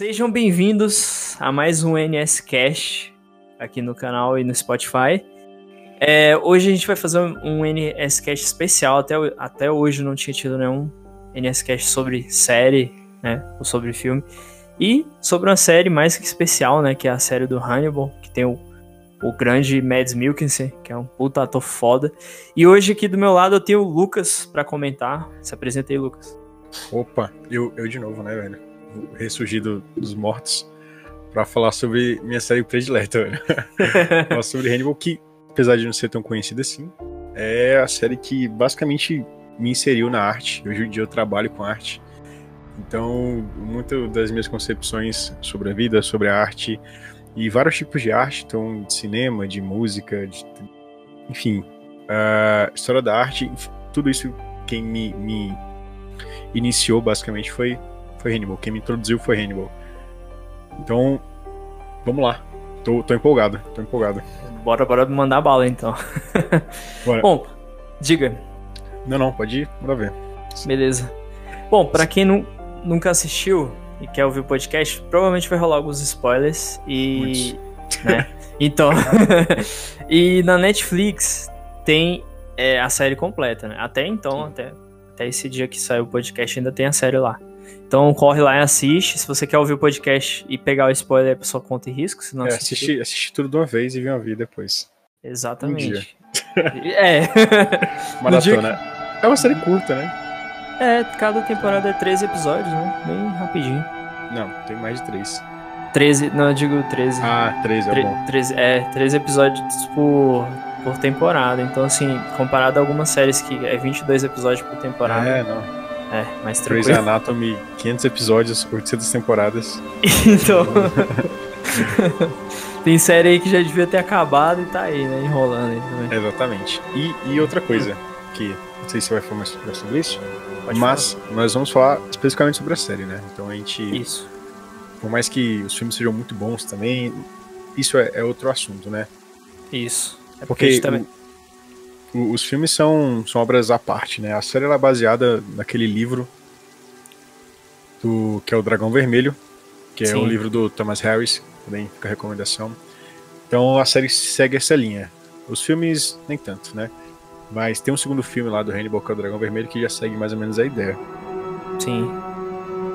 Sejam bem-vindos a mais um NS Cash aqui no canal e no Spotify. É, hoje a gente vai fazer um NS Cash especial. Até, até hoje não tinha tido nenhum NS Cash sobre série, né? Ou sobre filme. E sobre uma série mais que especial, né? Que é a série do Hannibal, que tem o, o grande Mads Mikkelsen, que é um puta ator foda. E hoje aqui do meu lado eu tenho o Lucas para comentar. Se apresenta aí, Lucas. Opa, eu, eu de novo, né, velho? Ressurgido dos mortos para falar sobre minha série predileta, falar sobre Hannibal, que, apesar de não ser tão conhecida assim, é a série que basicamente me inseriu na arte. Hoje em dia eu trabalho com arte. Então, muitas das minhas concepções sobre a vida, sobre a arte e vários tipos de arte, então de cinema, de música, de, enfim, a história da arte, tudo isso quem me, me iniciou basicamente foi foi Hannibal, quem me introduziu foi Hannibal. Então, vamos lá. Tô, tô empolgado, tô empolgado. Bora, bora mandar bala então. Bom, diga. Não, não, pode ir, bora ver. Beleza. Bom, para quem não, nunca assistiu e quer ouvir o podcast, provavelmente vai rolar alguns spoilers e. Né? Então. e na Netflix tem é, a série completa, né? Até então, até, até esse dia que saiu o podcast, ainda tem a série lá. Então corre lá e assiste. Se você quer ouvir o podcast e pegar o spoiler, é por sua conta e risco. Se não é, assistir, assistir tudo de uma vez e vir uma vida depois. Exatamente. Um é. Maratona. Que... É uma série curta, né? É, cada temporada é 13 episódios, né? Bem rapidinho. Não, tem mais de 3. 13, não, eu digo 13. Ah, 13 é bom. 13, é, 13 episódios por, por temporada. Então, assim, comparado a algumas séries que é 22 episódios por temporada. É, não. É, mais tranquilo. Grey's Anatomy, 500 episódios, 800 temporadas. então... Tem série aí que já devia ter acabado e tá aí, né? Enrolando aí também. Exatamente. E, e outra coisa, que não sei se vai falar mais sobre isso, Pode Mas falar. nós vamos falar especificamente sobre a série, né? Então a gente. Isso. Por mais que os filmes sejam muito bons também, isso é, é outro assunto, né? Isso. É porque, porque também... os filmes são, são obras à parte, né? A série é baseada naquele livro do que é o Dragão Vermelho, que Sim. é o livro do Thomas Harris, também fica a recomendação. Então a série segue essa linha. Os filmes nem tanto, né? Mas tem um segundo filme lá do Hannibal, que é o Dragão Vermelho, que já segue mais ou menos a ideia. Sim.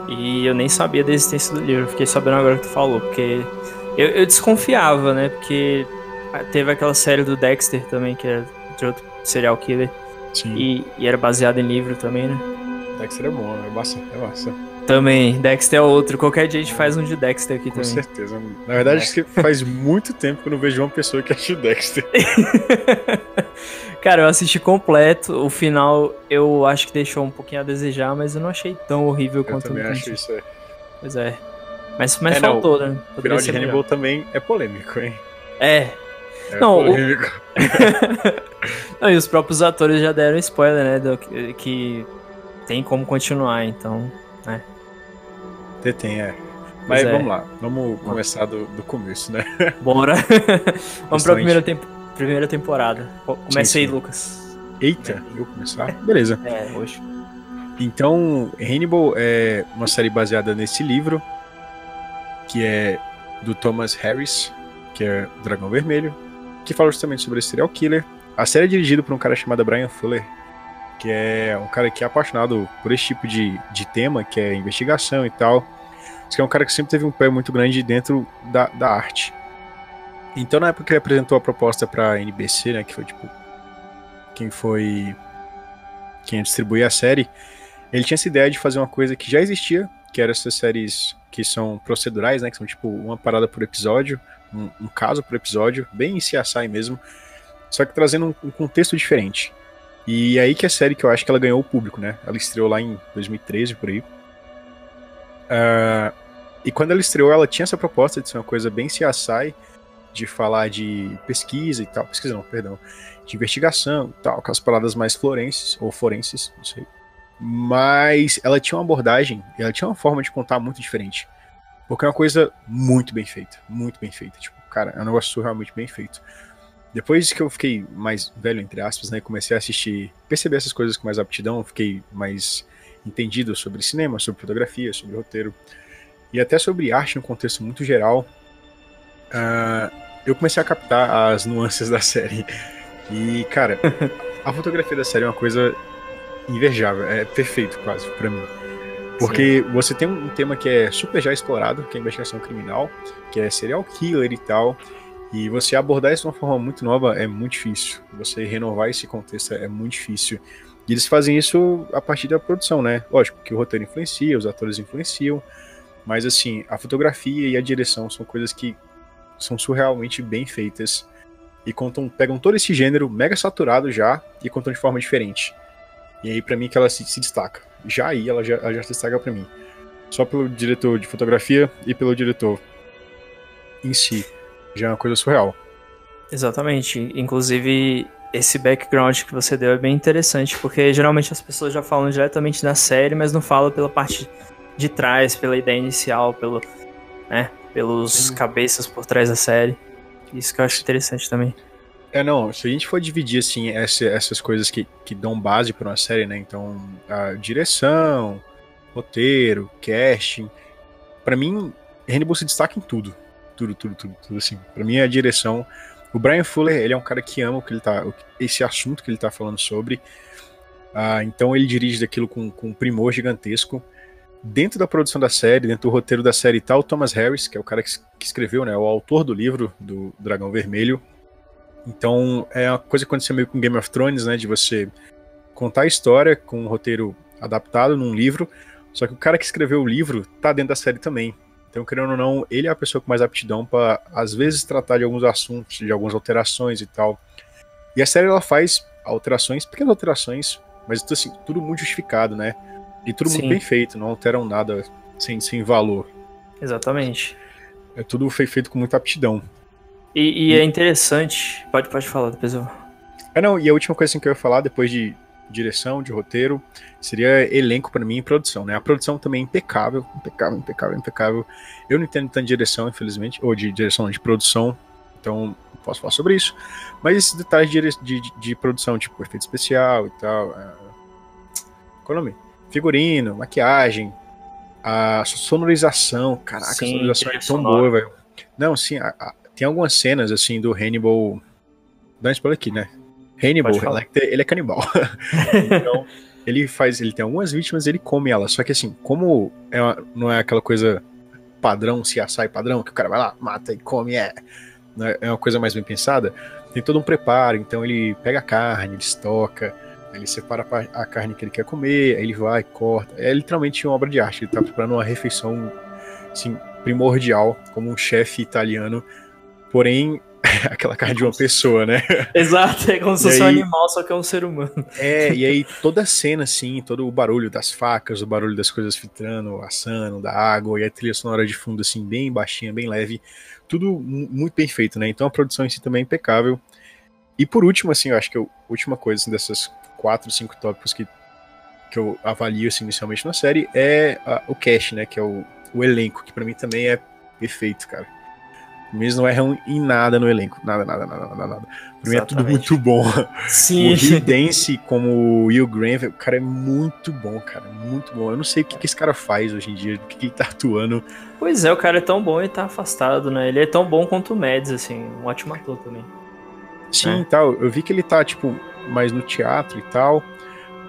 E eu nem sabia da existência do livro, fiquei sabendo agora que tu falou, porque eu, eu desconfiava, né? Porque teve aquela série do Dexter também, que era de outro serial killer. Sim. E, e era baseado em livro também, né? Dexter é bom, é massa, é massa. Também, Dexter é outro. Qualquer dia a gente faz um de Dexter aqui Com também. Com certeza. Na verdade, é. faz muito tempo que eu não vejo uma pessoa que acha o Dexter. Cara, eu assisti completo. O final eu acho que deixou um pouquinho a desejar, mas eu não achei tão horrível quanto Eu também acho isso, é. Pois é. Mas, mas é, faltou, não, né? O final de Hannibal melhor. também é polêmico, hein? É. É não. O... não, e os próprios atores já deram spoiler, né? Do, que tem como continuar, então, né? Tem, é. Mas é. vamos lá, vamos começar do, do começo, né? Bora. vamos pra primeira, temp primeira temporada. Comece aí, Lucas. Eita, eu começar? Beleza. É, hoje. Então, Hannibal é uma série baseada nesse livro, que é do Thomas Harris, que é Dragão Vermelho, que fala justamente sobre esse serial killer. A série é dirigida por um cara chamado Brian Fuller, que é um cara que é apaixonado por esse tipo de, de tema, que é investigação e tal. Diz que é um cara que sempre teve um pé muito grande dentro da, da arte. Então, na época que ele apresentou a proposta pra NBC, né, que foi tipo quem foi quem distribuía a série, ele tinha essa ideia de fazer uma coisa que já existia, que eram essas séries que são procedurais, né, que são tipo uma parada por episódio, um, um caso por episódio, bem CSI mesmo, só que trazendo um, um contexto diferente. E é aí que a série que eu acho que ela ganhou o público, né? Ela estreou lá em 2013, por aí. Uh, e quando ela estreou, ela tinha essa proposta de ser uma coisa bem CSI, de falar de pesquisa e tal. Pesquisa não, perdão. De investigação e tal, aquelas paradas mais florenses, ou forenses, não sei. Mas ela tinha uma abordagem, ela tinha uma forma de contar muito diferente. Porque é uma coisa muito bem feita, muito bem feita. Tipo, cara, é um negócio surrealmente bem feito. Depois que eu fiquei mais velho, entre aspas, né, comecei a assistir, perceber essas coisas com mais aptidão, fiquei mais entendido sobre cinema, sobre fotografia, sobre roteiro. e até sobre arte no contexto muito geral, uh, eu comecei a captar as nuances da série. E, cara, a fotografia da série é uma coisa invejável, é perfeito quase para mim. Porque Sim. você tem um tema que é super já explorado, que é a investigação criminal, que é serial killer e tal. E você abordar isso de uma forma muito nova é muito difícil. Você renovar esse contexto é muito difícil. E eles fazem isso a partir da produção, né? Lógico que o roteiro influencia, os atores influenciam, mas assim, a fotografia e a direção são coisas que são surrealmente bem feitas e contam, pegam todo esse gênero mega saturado já e contam de forma diferente. E aí para mim que ela se, se, destaca. Já aí ela já, ela já se destaca para mim. Só pelo diretor de fotografia e pelo diretor em si. Já é uma coisa surreal. Exatamente. Inclusive, esse background que você deu é bem interessante, porque geralmente as pessoas já falam diretamente da série, mas não falam pela parte de trás, pela ideia inicial, pelo, né, pelos Sim. cabeças por trás da série. Isso que eu acho interessante também. É, não, se a gente for dividir, assim, essa, essas coisas que, que dão base para uma série, né, então, a direção, roteiro, casting, para mim, Hannibal se destaca em tudo. Tudo, tudo, tudo, tudo, assim. Pra mim, a direção o Brian Fuller, ele é um cara que ama o que ele tá, esse assunto que ele tá falando sobre. Ah, então ele dirige daquilo com, com um primor gigantesco. Dentro da produção da série, dentro do roteiro da série tá o Thomas Harris, que é o cara que, que escreveu, né, o autor do livro do Dragão Vermelho. Então é uma coisa que aconteceu meio com Game of Thrones, né, de você contar a história com um roteiro adaptado num livro, só que o cara que escreveu o livro tá dentro da série também. Então, querendo ou não, ele é a pessoa com mais aptidão para, às vezes, tratar de alguns assuntos, de algumas alterações e tal. E a série ela faz alterações, pequenas alterações, mas assim, tudo muito justificado, né? E tudo Sim. muito bem feito, não alteram nada sem, sem valor. Exatamente. É tudo feito com muita aptidão. E, e, é interessante. Pode, pode falar, depois eu. É, não, e a última coisa assim, que eu ia falar, depois de direção, de roteiro, seria elenco para mim e produção, né? A produção também é impecável, impecável, impecável, impecável. Eu não entendo tanto de direção, infelizmente, ou de direção de produção, então não posso falar sobre isso. Mas esses detalhes de, de, de produção, tipo efeito especial e tal, é... qual é nome? Figurino, maquiagem, a sonorização, caraca, sim, a sonorização é tão boa, velho. Não, sim, a, a, tem algumas cenas assim do Hannibal. Dá um spoiler aqui, né? Hannibal, ele é canibal. então, ele faz, ele tem algumas vítimas, ele come elas. Só que assim, como é uma, não é aquela coisa padrão, se assai padrão, que o cara vai lá, mata e come, é, né, é uma coisa mais bem pensada. Tem todo um preparo, então ele pega a carne, ele estoca, ele separa a carne que ele quer comer, aí ele vai, corta. É literalmente uma obra de arte. Ele tá preparando uma refeição assim, primordial, como um chefe italiano. Porém, aquela carne de uma pessoa, né? Exato, é como se fosse um animal, só que é um ser humano. É, e aí toda a cena, assim, todo o barulho das facas, o barulho das coisas filtrando, assando, da água, e a trilha sonora de fundo, assim, bem baixinha, bem leve, tudo muito bem feito, né? Então a produção em si também é impecável. E por último, assim, eu acho que a última coisa assim, dessas quatro, cinco tópicos que, que eu avalio assim, inicialmente na série é a, o cast, né? Que é o, o elenco, que para mim também é perfeito, cara. Eles não erram em nada no elenco. Nada, nada, nada, nada, nada. Pra mim é tudo muito bom. Sim. O Rio Dance como o Will Graham, o cara é muito bom, cara. Muito bom. Eu não sei o que, que esse cara faz hoje em dia, o que, que ele tá atuando. Pois é, o cara é tão bom e tá afastado, né? Ele é tão bom quanto o Mads, assim. Um ótimo ator também. Sim, é. tal. Eu vi que ele tá, tipo, mais no teatro e tal.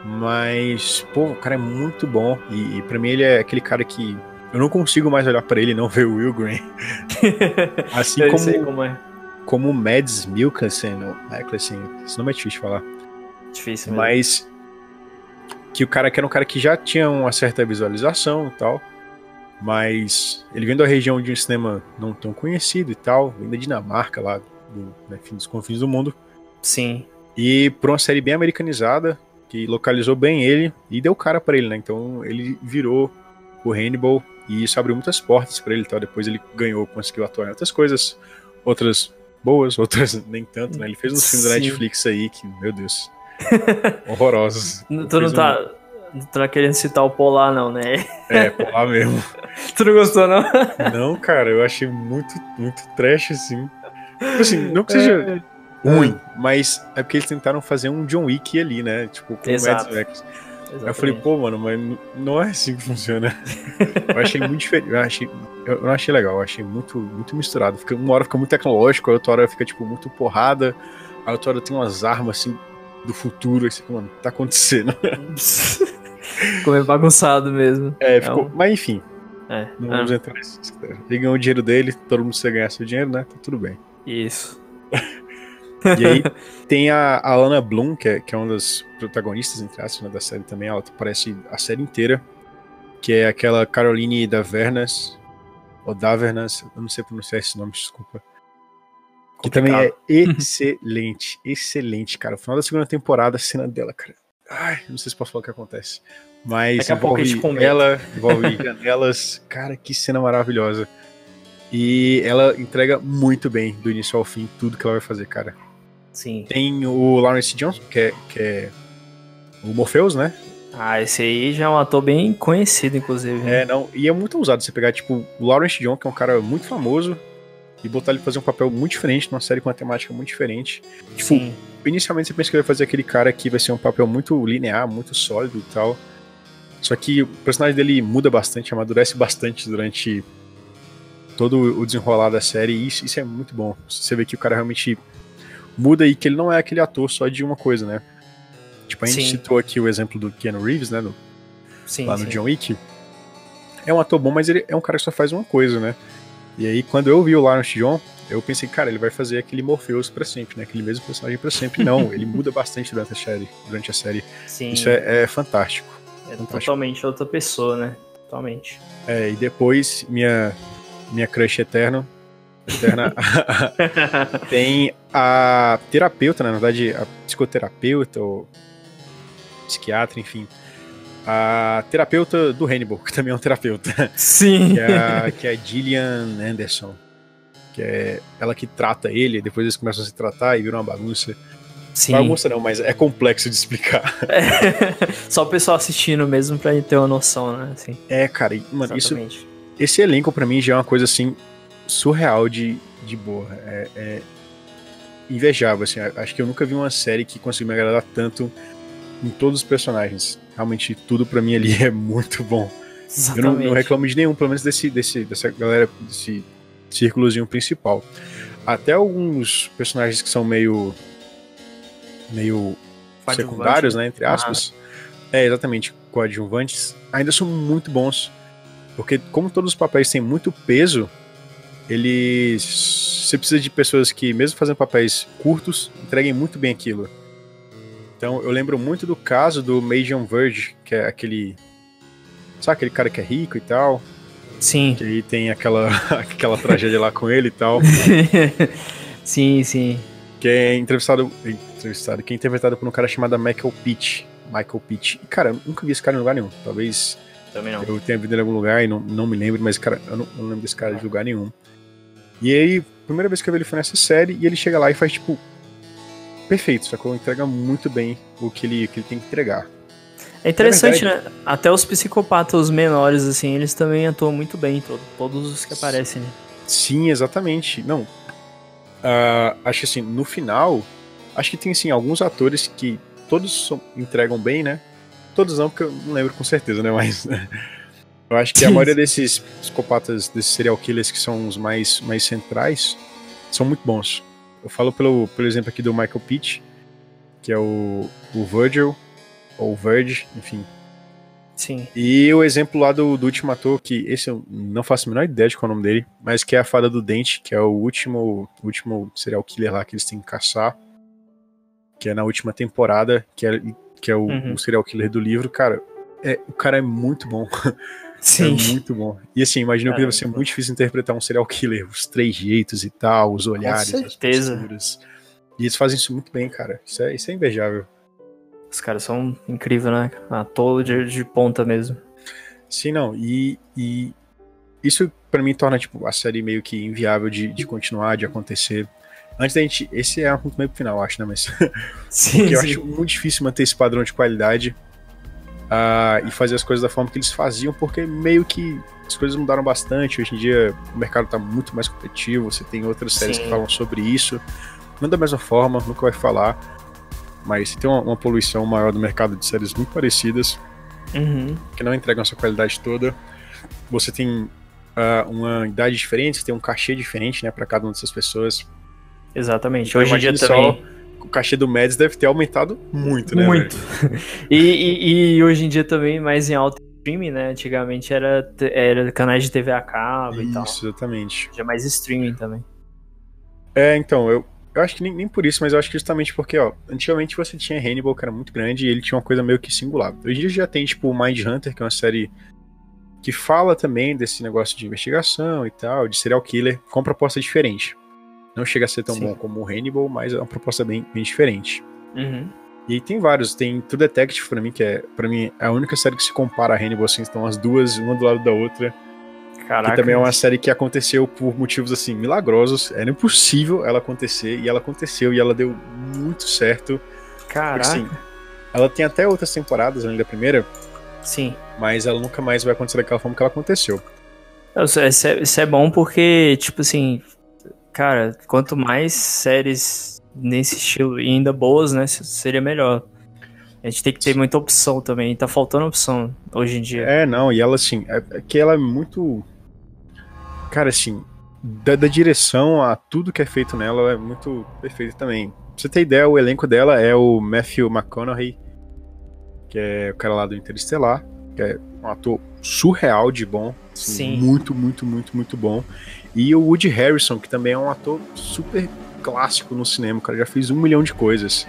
Mas, pô, o cara é muito bom. E, e pra mim ele é aquele cara que eu não consigo mais olhar para ele e não ver o Will Green. assim eu como, como, é. como o Mads Mikkelsen, Mikkelsen, esse nome é difícil de falar. Difícil mesmo. Mas que o cara que era um cara que já tinha uma certa visualização e tal, mas ele vem da região de um cinema não tão conhecido e tal, vem da Dinamarca lá, do, né, dos confins do mundo. Sim. E por uma série bem americanizada, que localizou bem ele e deu cara para ele, né? Então ele virou o Hannibal e isso abriu muitas portas para ele tal. Depois ele ganhou, conseguiu atuar em outras coisas, outras boas, outras nem tanto, né? Ele fez uns filmes da Netflix aí que, meu Deus, horrorosos. Tu não tá, um... não tá querendo citar o Polar, não, né? É, Polar mesmo. tu não gostou, não? não, cara, eu achei muito, muito trash, assim. Tipo assim, não que seja é... ruim, mas é porque eles tentaram fazer um John Wick ali, né? Tipo, com Exato. o Mads Aí eu falei, pô, mano, mas não é assim que funciona. eu achei muito diferente. Eu, achei, eu não achei legal, eu achei muito, muito misturado. Fica, uma hora fica muito tecnológico, a outra hora fica, tipo, muito porrada. A outra hora tem umas armas, assim, do futuro. Assim, mano, tá acontecendo. Ficou meio bagunçado mesmo. É, ficou. É um... Mas enfim. É. Não vamos entrar nisso. Ele ganhou o dinheiro dele, todo mundo precisa ganhar seu dinheiro, né? Tá tudo bem. Isso. E aí tem a, a Lana Bloom, que é, que é uma das protagonistas, entre aspas, né, da série também. Ela aparece a série inteira. Que é aquela Caroline da Vernas. Ou Davernas, eu não sei pronunciar esse nome, desculpa. Que também é excelente, excelente, cara. O final da segunda temporada, a cena dela, cara. Ai, não sei se posso falar o que acontece. Mas Daqui a pouco ela, envolve janelas. Cara, que cena maravilhosa. E ela entrega muito bem, do início ao fim, tudo que ela vai fazer, cara. Sim. Tem o Lawrence Johnson, que é, que é o Morpheus, né? Ah, esse aí já é um ator bem conhecido, inclusive. Né? É, não. E é muito usado você pegar, tipo, o Lawrence Johnson, que é um cara muito famoso, e botar ele fazer um papel muito diferente, numa série com uma temática muito diferente. Tipo, Sim. inicialmente você pensa que ele vai fazer aquele cara que vai ser um papel muito linear, muito sólido e tal. Só que o personagem dele muda bastante, amadurece bastante durante todo o desenrolar da série, e isso, isso é muito bom. Você vê que o cara realmente muda e que ele não é aquele ator só de uma coisa, né? Tipo, a gente sim. citou aqui o exemplo do Keanu Reeves, né? Sim, lá no sim. John Wick. É um ator bom, mas ele é um cara que só faz uma coisa, né? E aí, quando eu vi o Lawrence John, eu pensei, cara, ele vai fazer aquele Morpheus para sempre, né? Aquele mesmo personagem para sempre. Não, ele muda bastante durante a série. Durante a série. Sim. Isso é, é fantástico. É fantástico. totalmente outra pessoa, né? Totalmente. É, e depois, minha, minha crush eterno, eterna, tem a terapeuta, na verdade, a psicoterapeuta ou psiquiatra, enfim. A terapeuta do Hannibal, que também é um terapeuta. Sim. Que é a, que é Gillian Anderson. Que é ela que trata ele, depois eles começam a se tratar e viram uma bagunça. Sim. Bagunça não, mas é complexo de explicar. É, só o pessoal assistindo mesmo pra ter uma noção, né? Assim. É, cara, mano, Exatamente. isso. Esse elenco para mim já é uma coisa assim surreal de, de boa. É, é invejável, assim. Acho que eu nunca vi uma série que conseguiu me agradar tanto em todos os personagens. Realmente, tudo para mim ali é muito bom. Exatamente. Eu não, não, reclamo de nenhum, pelo menos desse, desse, dessa galera, desse círculozinho principal. Até alguns personagens que são meio. meio secundários, né? Entre aspas. Ah. É, exatamente, coadjuvantes, ainda são muito bons. Porque, como todos os papéis têm muito peso, eles. Você precisa de pessoas que, mesmo fazendo papéis curtos, entreguem muito bem aquilo. Então, eu lembro muito do caso do Majon Verge, que é aquele. Sabe aquele cara que é rico e tal? Sim. Que aí tem aquela, aquela tragédia lá com ele e tal. sim, sim. Que é entrevistado, entrevistado. Que é interpretado por um cara chamado Michael Pitt. Michael Pitt. E, cara, eu nunca vi esse cara em lugar nenhum. Talvez. Também não. Eu tenha visto ele em algum lugar e não, não me lembro, mas, cara, eu não, eu não lembro desse cara de lugar nenhum. E aí, a primeira vez que eu vi ele foi nessa série, e ele chega lá e faz, tipo, perfeito, sacou? Entrega muito bem o que ele, que ele tem que entregar. É interessante, né? Até os psicopatas menores, assim, eles também atuam muito bem, todo, todos os que aparecem, né? Sim, exatamente. Não. Uh, acho que assim, no final, acho que tem assim, alguns atores que todos entregam bem, né? Todos não, porque eu não lembro com certeza, né? Mas eu acho que a maioria desses psicopatas, desses serial killers que são os mais, mais centrais, são muito bons. Eu falo pelo, pelo exemplo aqui do Michael Pitt, que é o, o Virgil, ou Verge, enfim. Sim. E o exemplo lá do, do último ator, que esse eu não faço a menor ideia de qual é o nome dele, mas que é a Fada do Dente, que é o último, último serial killer lá que eles têm que caçar, que é na última temporada, que é, que é o, uhum. o serial killer do livro. Cara, é, o cara é muito bom. Sim. É muito bom. E assim, imagina que deve ser muito difícil interpretar um serial killer, os três jeitos e tal, os olhares, Com certeza. as posturas. E eles fazem isso muito bem, cara. Isso é, isso é invejável. Os caras são incríveis, né? Ator de, de ponta mesmo. Sim, não. E, e isso para mim torna tipo, a série meio que inviável de, de continuar, de acontecer. Antes da gente. Esse é um ponto meio pro final, acho, né? Mas. Sim, Porque eu sim. acho muito difícil manter esse padrão de qualidade uh, e fazer as coisas da forma que eles faziam, porque meio que as coisas mudaram bastante. Hoje em dia o mercado tá muito mais competitivo, você tem outras séries Sim. que falam sobre isso. Não da mesma forma, nunca vai falar. mas tem uma, uma poluição maior do mercado de séries muito parecidas, Uhum. que não entregam essa qualidade toda. Você tem ah, uma idade diferente, você tem um cachê diferente, né, para cada uma dessas pessoas. Exatamente. Então, Hoje em dia imagine também. O cachê do Mads deve ter aumentado muito, né? Muito. E, e, e hoje em dia também mais em alto streaming, né? Antigamente era, era canais de TV a cabo velho? e tal. Isso, exatamente. Já mais streaming também. É, então, eu, eu acho que nem, nem por isso, mas eu acho que justamente porque, ó, antigamente você tinha Hannibal, que era muito grande, e ele tinha uma coisa meio que singular. Hoje em dia já tem, tipo, Mind Hunter, que é uma série que fala também desse negócio de investigação e tal, de serial killer, com proposta diferente. Não chega a ser tão Sim. bom como o Hannibal, mas é uma proposta bem, bem diferente. Uhum. E tem vários, tem True Detective pra mim, que é, para mim, é a única série que se compara a Hannibal, assim, estão as duas, uma do lado da outra. Caraca. Que também é uma série que aconteceu por motivos assim milagrosos. Era impossível ela acontecer e ela aconteceu e ela deu muito certo. Caraca. Assim, ela tem até outras temporadas além da primeira, Sim. mas ela nunca mais vai acontecer daquela forma que ela aconteceu. É, isso é- isso é bom porque, tipo assim, cara, quanto mais séries nesse estilo e ainda boas, né, seria melhor. A gente tem que ter muita opção também. Tá faltando opção hoje em dia. É, não, e ela assim, é, é que ela é muito. Cara, assim, da, da direção a tudo que é feito nela, ela é muito perfeita também. Pra você ter ideia, o elenco dela é o Matthew McConaughey, que é o cara lá do Interestelar, que é um ator surreal de bom. assim, Sim. Muito, muito, muito, muito bom. E o Woody Harrison, que também é um ator super clássico no cinema, o cara já fez um milhão de coisas.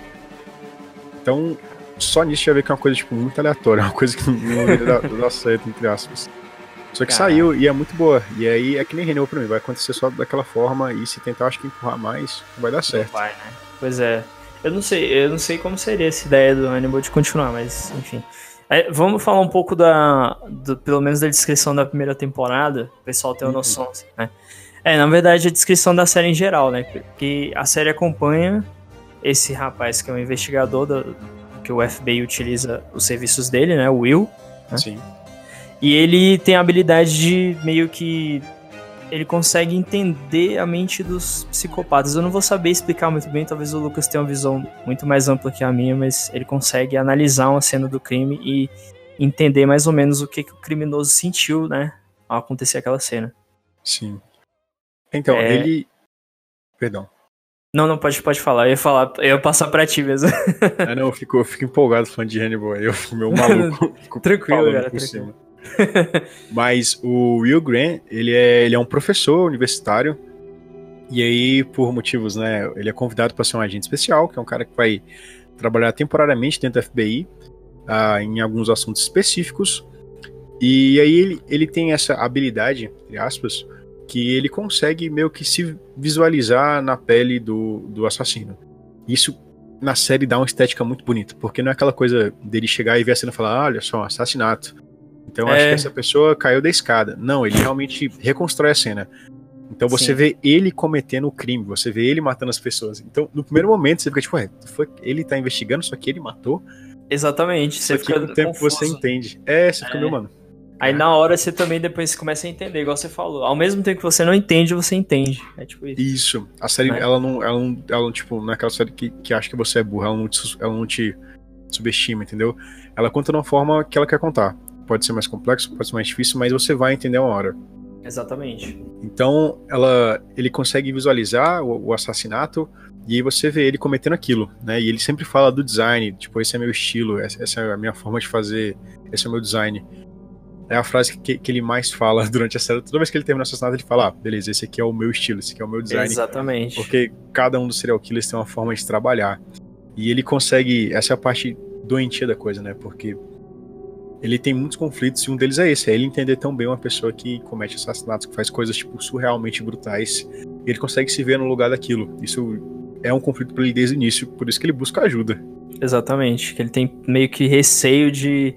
Então, só nisso já vê que é uma coisa, tipo, muito aleatória, uma coisa que não dar, dar certo, entre aspas. Só que Caraca. saiu e é muito boa. E aí é que nem Renew pra mim, vai acontecer só daquela forma e se tentar, acho que empurrar mais, não vai dar certo. Vai, né? Pois é. Eu não sei, eu não sei como seria essa ideia do Hannibal de continuar, mas enfim. É, vamos falar um pouco da, do- pelo menos da descrição da primeira temporada, o pessoal ter uma Uhum. noção, assim, né? É, na verdade, a descrição da série em geral, né? Que a série acompanha esse rapaz que é um investigador do, que o FBI utiliza os serviços dele, né? O Will. Hã? Sim. E ele tem a habilidade de meio que. Ele consegue entender a mente dos psicopatas. Eu não vou saber explicar muito bem, talvez o Lucas tenha uma visão muito mais ampla que a minha, mas ele consegue analisar uma cena do crime e entender mais ou menos o que, que o criminoso sentiu, né? Ao acontecer aquela cena. Sim. Então, É. ele. Perdão. Não, não, pode, pode falar. Eu ia falar, eu ia passar pra ti mesmo. Ah, não, eu fico, eu fico empolgado falando de Hannibal. Eu fico meio maluco. Fico Tranquilo, cara, por tranquilo. cima. Mas o Will Grant, ele é, ele é um professor universitário. E aí, por motivos, né? Ele é convidado para ser um agente especial, que é um cara que vai trabalhar temporariamente dentro da FBI, ah, em alguns assuntos específicos. E aí ele, ele tem essa habilidade, entre aspas, que ele consegue meio que se visualizar na pele do, do assassino. Isso na série dá uma estética muito bonita, porque não é aquela coisa dele chegar e ver a cena e falar, ah, olha só, assassinato. Então acho É. que essa pessoa caiu da escada. Não, ele realmente reconstrói a cena. Então você Sim. vê ele cometendo o crime, você vê ele matando as pessoas. Então, no primeiro momento, você fica tipo, ué, ele tá investigando, só que ele matou. Exatamente. Só Você que fica tempo confuso. você entende. É, você fica, É. meu mano. Aí na hora você também depois começa a entender, igual você falou. Ao mesmo tempo que você não entende, você entende. É tipo isso. Isso. A série, Né? ela, não, ela não. Ela não, tipo, não é aquela série que, que acha que você é burro, ela não, te, ela não te subestima, entendeu? Ela conta de uma forma que ela quer contar. Pode ser mais complexo, pode ser mais difícil, mas você vai entender uma hora. Exatamente. Então, ela, ele consegue visualizar o, o assassinato e aí você vê ele cometendo aquilo, né? E ele sempre fala do design, tipo, esse é meu estilo, essa, essa é a minha forma de fazer, esse é o meu design. É a frase que, que ele mais fala durante a série. Toda vez que ele termina o assassinato, ele fala: ah, beleza, esse aqui é o meu estilo, esse aqui é o meu design. Exatamente. Porque cada um dos serial killers tem uma forma de trabalhar. E ele consegue. Essa é a parte doentia da coisa, né? Porque ele tem muitos conflitos e um deles é esse: é ele entender tão bem uma pessoa que comete assassinatos, que faz coisas, tipo, surrealmente brutais. E ele consegue se ver no lugar daquilo. Isso é um conflito pra ele desde o início, por isso que ele busca ajuda. Exatamente. Que ele tem meio que receio de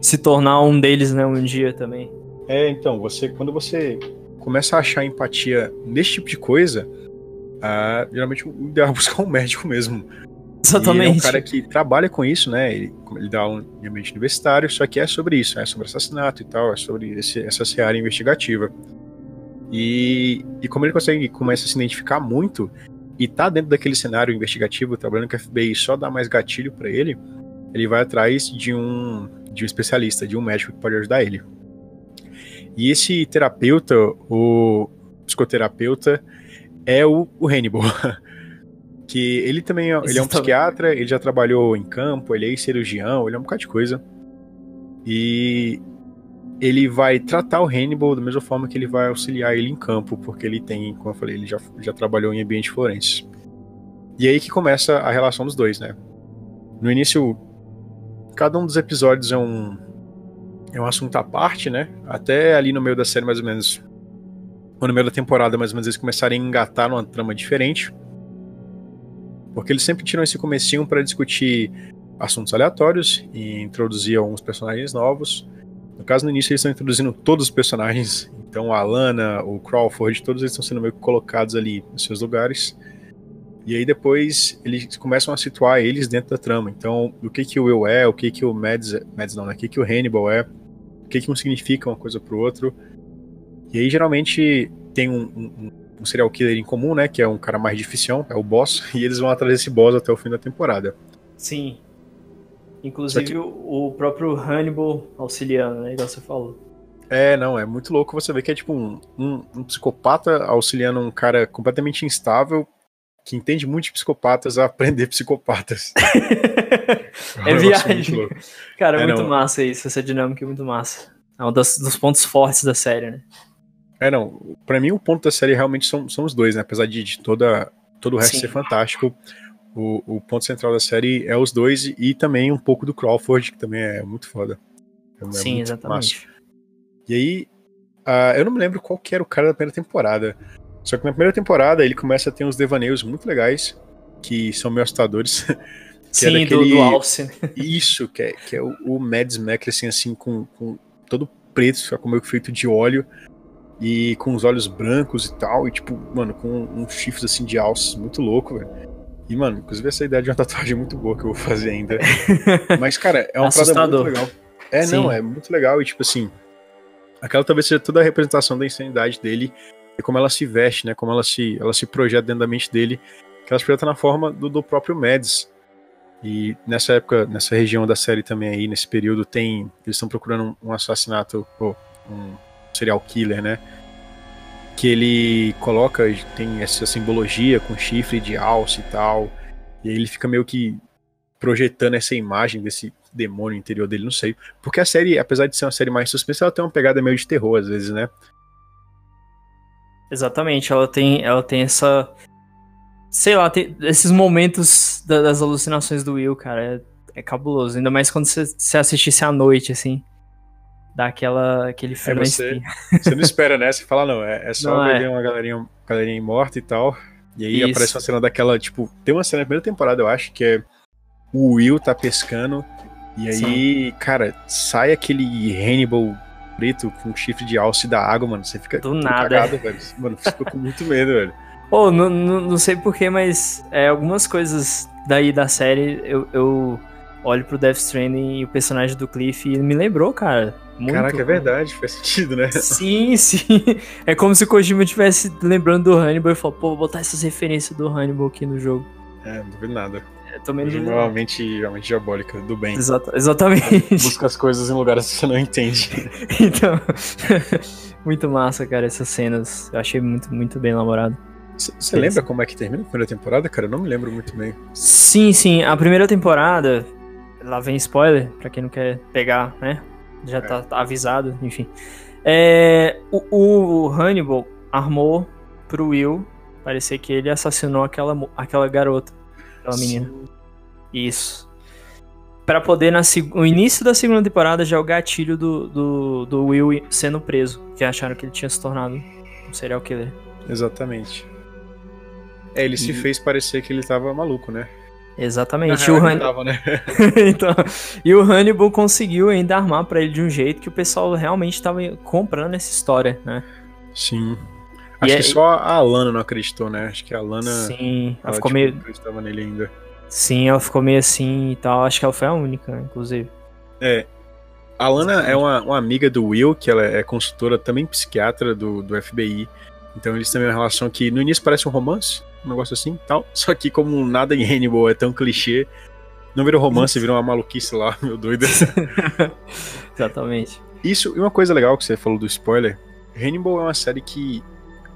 se tornar um deles, né, um dia também. É, então, você quando você começa a achar empatia nesse tipo de coisa, ah, geralmente o ideal é buscar um médico mesmo. E ele é Exatamente. um cara que trabalha com isso, né? Ele, ele dá um ambiente universitário, só que é sobre isso, é sobre assassinato e tal, é sobre esse, essa seara investigativa. E, e como ele consegue começa a se identificar muito, e tá dentro daquele cenário investigativo, trabalhando com a FBI, só dá mais gatilho para ele, ele vai atrás de um, de um especialista, de um médico que pode ajudar ele. E esse terapeuta, o psicoterapeuta, é o, o Hannibal. que ele também é, ele é um psiquiatra, ele já trabalhou em campo, ele é cirurgião, ele é um bocado de coisa. E ele vai tratar o Hannibal da mesma forma que ele vai auxiliar ele em campo, porque ele tem, como eu falei, ele já, já trabalhou em ambiente forense. E aí que começa a relação dos dois, né? No início, cada um dos episódios é um é um assunto à parte, né? Até ali no meio da série, mais ou menos, ou no meio da temporada, mais ou menos, eles começarem a engatar numa trama diferente. Porque eles sempre tiram esse comecinho para discutir assuntos aleatórios e introduzir alguns personagens novos no caso, no início eles estão introduzindo todos os personagens. Então a Lana, o Crawford, todos eles estão sendo meio que colocados ali nos seus lugares. E aí depois eles começam a situar eles dentro da trama. Então, o que que o Will é, o que que o Mads, Mads não, né? O que que o Hannibal é, o que que um significa uma coisa pro outro. E aí geralmente tem um, um, um serial killer em comum, né? Que é um cara mais difícil, é o boss. E eles vão atrás desse boss até o fim da temporada. Sim, Inclusive que... o, próprio Hannibal auxiliando, né? Igual você falou. É, não, é muito louco você ver que é tipo um, um, um psicopata auxiliando um cara completamente instável que entende muito de psicopatas a aprender psicopatas. é viagem. Cara, é, é muito não. massa isso, essa dinâmica é muito massa. É um dos, dos pontos fortes da série, né? É, não. Pra mim, o ponto da série realmente são, são os dois, né? Apesar de, de toda, todo o resto Sim. ser fantástico o, o ponto central da série é os dois e também um pouco do Crawford, que também é muito foda. É Sim, muito exatamente. Massa. E aí, uh, eu não me lembro qual que era o cara da primeira temporada. Só que na primeira temporada ele começa a ter uns devaneios muito legais, que são meio assustadores. Sim, é daquele... do, do Alce. Isso, que é, que é o, o Mads Mikkelsen, assim, com, com todo preto, fica com meio feito de óleo e com os olhos brancos e tal, e tipo, mano, com uns chifres assim de alces, muito louco, velho. E, mano, inclusive essa ideia de uma tatuagem é muito boa que eu vou fazer ainda. Mas, cara, é uma parada muito legal. É, Sim. não, é muito legal. E, tipo assim, aquela talvez seja toda a representação da insanidade dele e como ela se veste, né? Como ela se, ela se projeta dentro da mente dele, que ela se projeta na forma do, do próprio Mads. E nessa época, nessa região da série também aí, nesse período, tem. Eles estão procurando um, um assassinato, ou um serial killer, né? que ele coloca, tem essa simbologia com chifre de alce e tal, e aí ele fica meio que projetando essa imagem desse demônio interior dele, não sei. Porque a série, apesar de ser uma série mais suspensa, ela tem uma pegada meio de terror às vezes, né? Exatamente, ela tem, ela tem essa. Sei lá, tem esses momentos da, das alucinações do Will, cara. É, é cabuloso. Ainda mais quando você, você assistisse à noite, assim dá aquela, aquele filme. É você, você não espera, né? Você fala, não, é, é só ver é. uma galerinha, galerinha morta e tal. E aí Isso. aparece uma cena daquela, tipo, tem uma cena na primeira temporada, eu acho, que é o Will tá pescando, e aí, Sim. cara, sai aquele Hannibal preto com chifre de alce da água, mano. Você fica do nada. Cagado, velho. Mano, fica com muito medo, velho. Pô, oh, não, não, não sei porquê, mas é, algumas coisas daí da série eu, eu olho pro Death Stranding e o personagem do Cliff e me lembrou, cara. Muito Caraca, é verdade, faz sentido, né? Sim, sim. É como se o Kojima estivesse lembrando do Hannibal e falou, pô, vou botar essas referências do Hannibal aqui no jogo. É, não duvido nada. É, também não realmente, realmente diabólica, do bem. Exata, exatamente. Busca as coisas em lugares que você não entende. então, muito massa, cara, essas cenas. Eu achei muito, muito bem elaborado. Você lembra como é que termina a primeira temporada, cara? Eu não me lembro muito bem. Sim, sim. A primeira temporada, lá vem spoiler, pra quem não quer pegar, né? Já é. tá, tá, avisado, enfim. É, o, o, Hannibal armou pro Will parecer que ele assassinou aquela, aquela garota, aquela Sim. menina. Isso. Para poder, na, no início da segunda temporada, já é o gatilho do, do, do Will sendo preso, que acharam que ele tinha se tornado um serial killer. Exatamente. É, ele e... se fez parecer que ele tava maluco, né? Exatamente. o Hannibal... né? então, e o Hannibal conseguiu ainda armar para ele de um jeito que o pessoal realmente estava comprando essa história, né? Sim. Acho e que é... só a Alana não acreditou, né? Acho que a Alana. Sim, ela, ela ficou tipo, meio. acreditava nele ainda. Sim, ela ficou meio assim e tal. Acho que ela foi a única, inclusive. É. A Alana é uma, uma amiga do Will, que ela é consultora, também psiquiatra do, do FBI. Então eles têm uma relação que no início parece um romance, um negócio assim tal. Só que como nada em Hannibal é tão clichê, não virou romance, virou uma maluquice lá, meu doido. Exatamente. Isso, e uma coisa legal que você falou do spoiler, Hannibal é uma série que,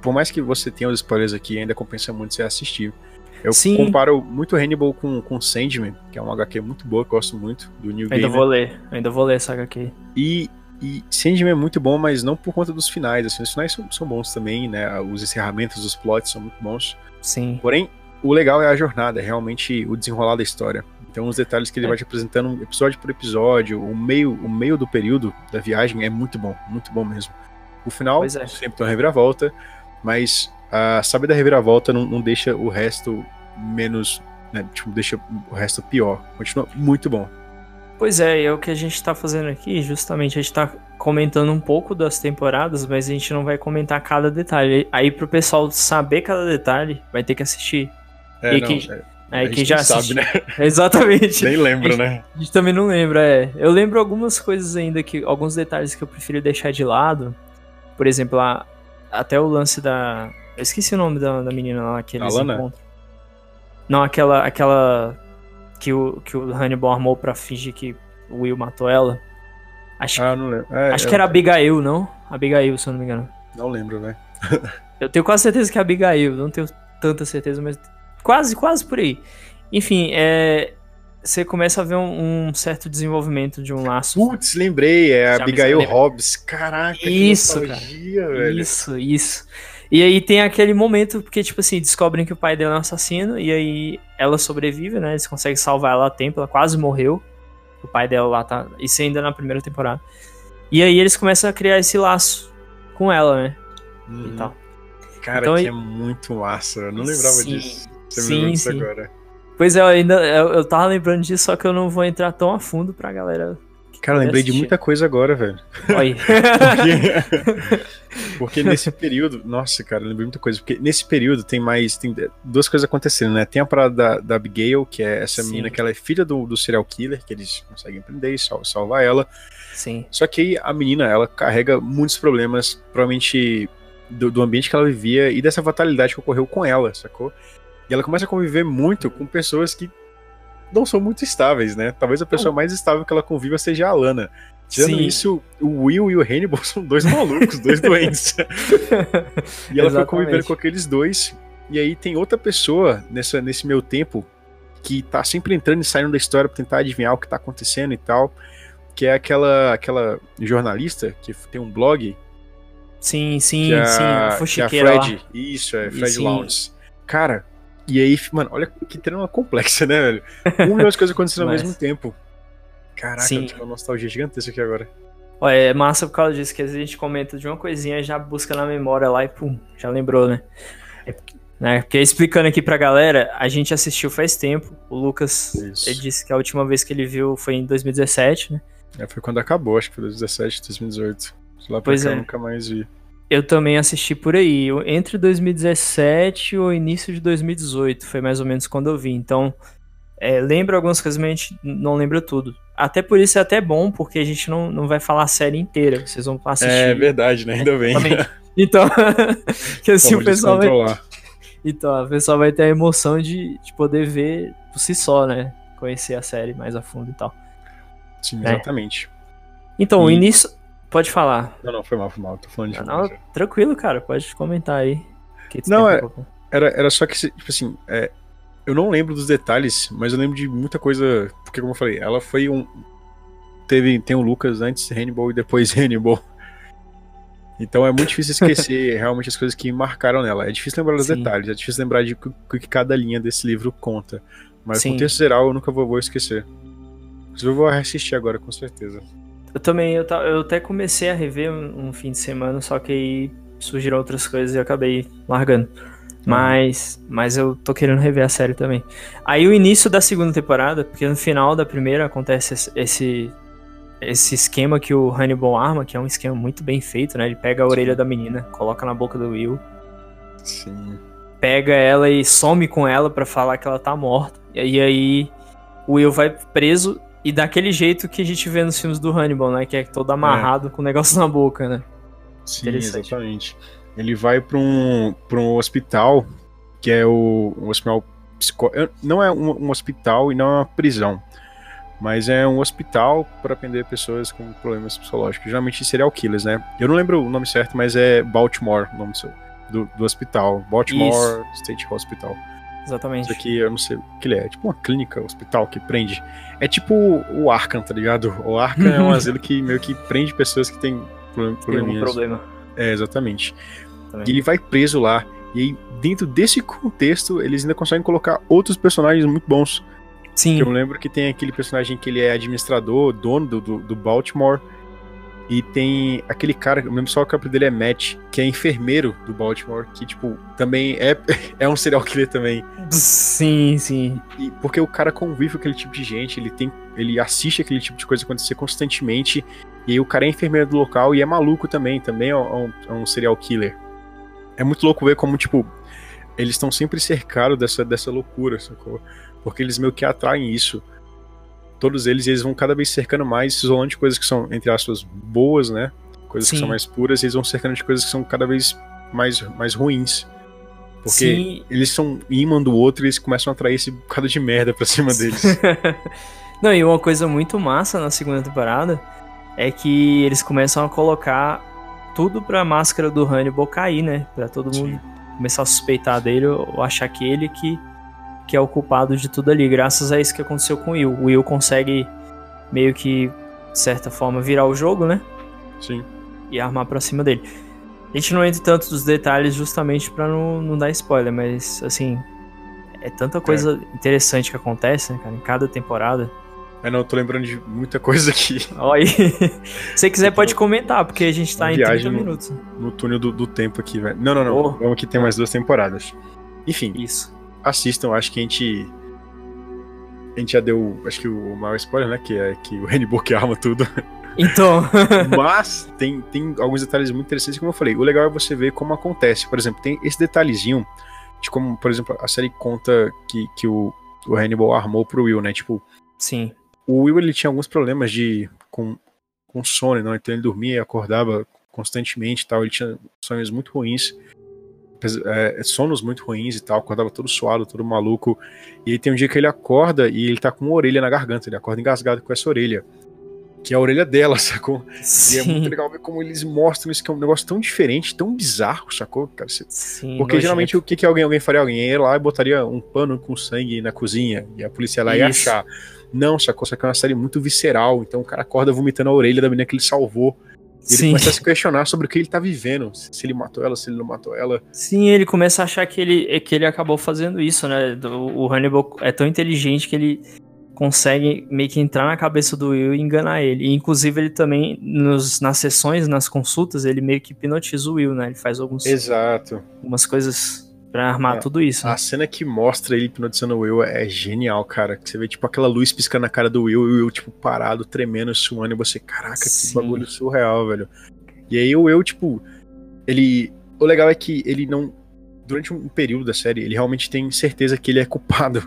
por mais que você tenha os spoilers aqui, ainda compensa muito você assistir. Eu Sim. comparo muito Hannibal com, com Sandman, que é uma HQ muito boa, que eu gosto muito, do New Ainda Gaiman. vou ler, ainda vou ler essa HQ. E, e Sandman é muito bom, mas não por conta dos finais. Assim, os finais são, são bons também, né? Os encerramentos dos plots são muito bons. Sim. Porém, o legal é a jornada, é realmente o desenrolar da história. Então, os detalhes que ele É. vai te apresentando episódio por episódio, o meio, o meio do período da viagem é muito bom, muito bom mesmo. O final é. sempre tem uma reviravolta, mas a saber da reviravolta não, não deixa o resto menos, né, tipo, deixa o resto pior. Continua muito bom. Pois é, e é o que a gente tá fazendo aqui, justamente, a gente tá comentando um pouco das temporadas, mas a gente não vai comentar cada detalhe. Aí pro pessoal saber cada detalhe, vai ter que assistir. É, E não, quem- é, já sabe, né? Exatamente. Nem lembro, né? A gente também não lembra, é. Eu lembro algumas coisas ainda que. Alguns detalhes que eu prefiro deixar de lado. Por exemplo, a, até o lance da. Eu esqueci o nome da, da menina lá que eles Alana? encontram. Não, aquela. aquela. Que o, que o Hannibal armou pra fingir que o Will matou ela. Acho, Ah, não lembro. É, acho eu que era Abigail, não? Abigail, se eu não me engano. Não lembro, né? Eu tenho quase certeza que é Abigail, não tenho tanta certeza, mas quase, quase por aí. Enfim, é, você começa a ver um, um certo desenvolvimento de um laço. Putz, lembrei, é a Já Abigail. Hobbs. Caraca, Isso, que nostalgia, velho. Isso, isso. E aí tem aquele momento, porque, tipo assim, descobrem que o pai dela é um assassino, e aí ela sobrevive, né? Eles conseguem salvar ela a tempo, ela quase morreu. O pai dela lá tá. Isso ainda na primeira temporada. E aí eles começam a criar esse laço com ela, né? Uhum. E tal. Cara, Então, que é muito massa. Eu não lembrava Sim, disso. Você me sim, lembrou disso sim. agora. Pois é, eu ainda. Eu, eu tava lembrando disso, só que eu não vou entrar tão a fundo pra galera. Cara, eu lembrei de assistir. muita coisa agora, velho. Aí. Porque, porque nesse período. Nossa, cara, lembrei muita coisa. Porque nesse período tem mais. Tem duas coisas acontecendo, né? Tem a parada da, da Abigail, que é essa Sim. menina que ela é filha do, do serial killer, que eles conseguem prender e sal- salvar ela. Sim. Só que aí a menina, ela carrega muitos problemas, provavelmente do, do ambiente que ela vivia e dessa fatalidade que ocorreu com ela, sacou? E ela começa a conviver muito com pessoas que não são muito estáveis, né? Talvez a pessoa mais estável que ela conviva seja a Lana. Tirando Sim. isso, o Will e o Hannibal são dois malucos, dois doentes. E ela foi convivendo com aqueles dois. E aí tem outra pessoa nessa, nesse meu tempo que tá sempre entrando e saindo da história pra tentar adivinhar o que tá acontecendo e tal. Que é aquela, aquela jornalista que tem um blog. Sim, sim, que é, sim. A que é a fuxiqueira lá. Fred. Isso, é Fred. Lounge. Cara, e aí, mano, olha que trama complexa, né, velho? Um milhão de coisas acontecendo ao Mas- mesmo tempo. Caraca, Sim. eu tive uma nostalgia gigantesca aqui agora. Olha, é massa por causa disso, que às vezes a gente comenta de uma coisinha e já busca na memória lá e pum, já lembrou, né? É, né? Porque explicando aqui pra galera, a gente assistiu faz tempo. O Lucas, disse que a última vez que ele viu foi em 2017, né? É, foi quando acabou, acho que foi 2017, 2018. De Lá pra Pois cá é. eu nunca mais vi. Eu também assisti por aí, entre 2017 e o início de 2018, foi mais ou menos quando eu vi. Então, é, lembro algumas coisas, mas a gente não lembra tudo. Até por isso é até bom, porque a gente não, não vai falar a série inteira, vocês vão assistir. É verdade, né? Ainda bem. Então, que assim Vamos o pessoal vai, então, o pessoal vai ter a emoção de, de poder ver por si só, né? Conhecer a série mais a fundo e tal. Sim, É. exatamente. Então, o E- início. Pode falar. Não, não, foi mal, foi mal. Tô falando de Não, não, tranquilo, cara. Pode comentar aí. Não, é-. Era, era só que, tipo assim, é, eu não lembro dos detalhes, mas eu lembro de muita coisa. Porque, como eu falei, ela foi um. Teve, tem o Lucas antes Hannibal e depois Hannibal. Então é muito difícil esquecer realmente as coisas que marcaram nela. É difícil lembrar dos Sim. detalhes, é difícil lembrar de o que que cada linha desse livro conta. Mas o contexto geral eu nunca vou, vou esquecer. Inclusive eu vou assistir agora, com certeza. Eu também, eu, eu até comecei a rever um, um fim de semana, só que aí surgiram outras coisas e eu acabei largando. Mas, mas eu tô querendo rever a série também. Aí o início da segunda temporada, porque no final da primeira acontece esse- esse esquema que o Hannibal arma, que é um esquema muito bem feito, né? Ele pega a orelha da menina, coloca na boca do Will, Sim. pega ela e some com ela pra falar que ela tá morta. E aí o Will vai preso e daquele jeito que a gente vê nos filmes do Hannibal, né? Que é todo amarrado com o negócio na boca, né? Sim, exatamente. Ele vai para um, pra um hospital que é o, um hospital psico... não é um, um, hospital e não é uma prisão, mas é um hospital para atender pessoas com problemas psicológicos, geralmente serial killers, né? Eu não lembro o nome certo, mas é Baltimore, o nome do, do hospital, Baltimore Isso. State Hospital. Exatamente. Isso aqui eu não sei o que ele é. É tipo uma clínica, hospital que prende. É tipo o Arkham, tá ligado? O Arkham é um asilo que meio que prende pessoas que têm probleminhas. Tem um problema. É, exatamente. Também. E ele vai preso lá. E aí, dentro desse contexto, eles ainda conseguem colocar outros personagens muito bons. Sim. eu lembro que tem aquele personagem que ele é administrador, dono do, do, do Baltimore. E tem aquele cara, eu lembro só que o apelido dele é Matt, que é enfermeiro do Baltimore, que, tipo, também é, é um serial killer também. Sim, sim. E porque o cara convive com aquele tipo de gente, ele tem. Ele assiste aquele tipo de coisa acontecer constantemente. E aí o cara é enfermeiro do local e é maluco também, também é um, é um serial killer é muito louco ver como, tipo, eles estão sempre cercados dessa, dessa loucura, sacou? Porque eles meio que atraem isso. Todos eles, eles vão cada vez cercando mais, se isolando de coisas que são, entre aspas, boas, né? Coisas Sim. que são mais puras, e eles vão cercando de coisas que são cada vez mais, mais ruins. Porque Sim. eles são imã do outro e eles começam a atrair esse bocado de merda pra cima deles. Não, e uma coisa muito massa na segunda temporada é que eles começam a colocar tudo pra máscara do Hannibal cair, né? Pra todo mundo Sim. começar a suspeitar dele ou achar que ele que, que é o culpado de tudo ali. Graças a isso que aconteceu com o Will. O Will consegue meio que, de certa forma, virar o jogo, né? Sim. E armar pra cima dele. A gente não entra tanto nos detalhes justamente pra não, não dar spoiler, mas assim. É tanta coisa é. interessante que acontece, né, cara, em cada temporada. É, não, eu tô lembrando de muita coisa aqui. Olha aí. Se quiser, pode comentar, porque a gente tá em 30 no, minutos. No túnel do, do tempo aqui, velho. Não, não, não. Oh. Vamos que tem mais duas temporadas. Enfim. Isso. Assistam, acho que a gente. A gente já deu, acho que o maior spoiler, né? Que é que o Hannibal que arma tudo. Então. Mas tem, tem alguns detalhes muito interessantes, como eu falei. O legal é você ver como acontece. Por exemplo, tem esse detalhezinho de como, por exemplo, a série conta que, que o, o Hannibal armou pro Will, né? Tipo. Sim o Will ele tinha alguns problemas de com, com sono, não? então ele dormia e acordava constantemente, tal. Ele tinha sonhos muito ruins, é, sonos muito ruins e tal, acordava todo suado, todo maluco. E aí tem um dia que ele acorda e ele tá com uma orelha na garganta, ele acorda engasgado com essa orelha. Que é a orelha dela, sacou? Sim. E é muito legal ver como eles mostram isso, que é um negócio tão diferente, tão bizarro, sacou? Cara, você... Sim, Porque geralmente o que, que alguém, alguém faria? Alguém ia lá e botaria um pano com sangue na cozinha, e a polícia lá ia achar. Não, sacou? Só que é uma série muito visceral. Então o cara acorda vomitando a orelha da menina que ele salvou. Ele Sim. começa a se questionar sobre o que ele tá vivendo. Se ele matou ela, se ele não matou ela. Sim, ele começa a achar que ele, que ele acabou fazendo isso, né? O Hannibal é tão inteligente que ele consegue meio que entrar na cabeça do Will e enganar ele. E, inclusive, ele também, nos, nas sessões, nas consultas, ele meio que hipnotiza o Will, né? Ele faz alguns. Exato. Algumas coisas Pra armar tudo isso. A né? cena que mostra ele hipnotizando o Will é genial, cara. Você vê, tipo, aquela luz piscando na cara do Will e o Will, tipo, parado, tremendo, suando, e você, caraca, Sim. que bagulho surreal, velho. E aí o Will, tipo, ele. O legal é que ele não. Durante um período da série, ele realmente tem certeza que ele é culpado.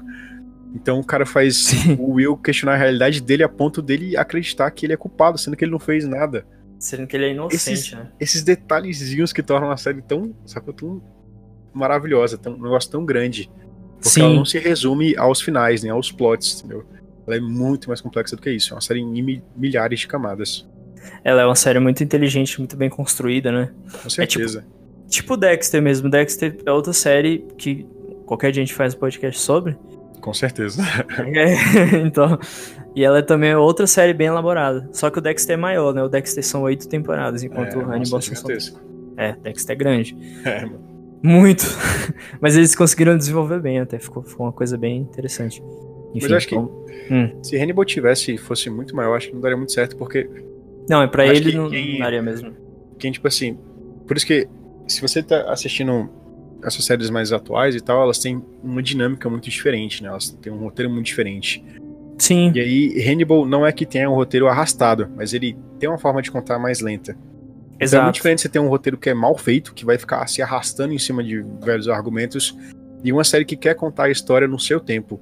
Então o cara faz Sim. o Will questionar a realidade dele a ponto dele acreditar que ele é culpado, sendo que ele não fez nada. Sendo que ele é inocente, esses, né? Esses detalhezinhos que tornam a série tão, sacou, tão maravilhosa, um negócio tão grande. Porque Sim. ela não se resume aos finais, nem aos plots, entendeu? Ela é muito mais complexa do que isso. É uma série em milhares de camadas. Ela é uma série muito inteligente, muito bem construída, né? Com certeza. É tipo, tipo Dexter mesmo. Dexter é outra série que qualquer gente faz um podcast sobre. Com certeza. É, então. E ela é também outra série bem elaborada. Só que o Dexter é maior, né? O Dexter são oito temporadas, enquanto é, o Hannibal são. É, Dexter é grande. É, mano. Muito. Mas eles conseguiram desenvolver bem até. Ficou, ficou uma coisa bem interessante. Enfim, Mas eu acho então... que hum. se Hannibal tivesse, fosse muito maior, acho que não daria muito certo, porque. Não, é pra ele não, quem, daria mesmo. Quem, tipo assim. Por isso que, se você tá assistindo essas séries mais atuais e tal, elas têm uma dinâmica muito diferente, né? Elas têm um roteiro muito diferente. Sim. E aí, Hannibal não é que tenha um roteiro arrastado, mas ele tem uma forma de contar mais lenta. Exato. Então é muito diferente você ter um roteiro que é mal feito, que vai ficar se arrastando em cima de velhos argumentos, e uma série que quer contar a história no seu tempo.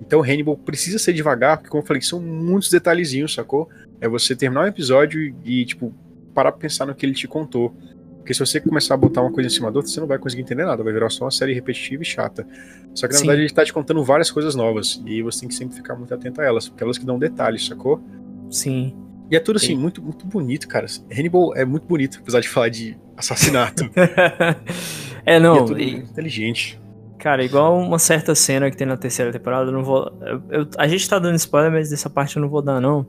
Então Hannibal precisa ser devagar, porque como eu falei, são muitos detalhezinhos, sacou? É você terminar um episódio e, tipo, parar pra pensar no que ele te contou. Porque se você começar a botar uma coisa em cima da outra, você não vai conseguir entender nada, vai virar só uma série repetitiva e chata. Só que na Sim. verdade ele tá te contando várias coisas novas, e você tem que sempre ficar muito atento a elas, porque elas que dão detalhes, sacou? Sim. E é tudo assim, Sim. muito, muito bonito, cara. Hannibal é muito bonito, apesar de falar de assassinato. é, E não. é tudo e- inteligente. Cara, igual uma certa cena que tem na terceira temporada, eu não vou. eu- eu- a gente tá dando spoiler, mas dessa parte eu não vou dar, não.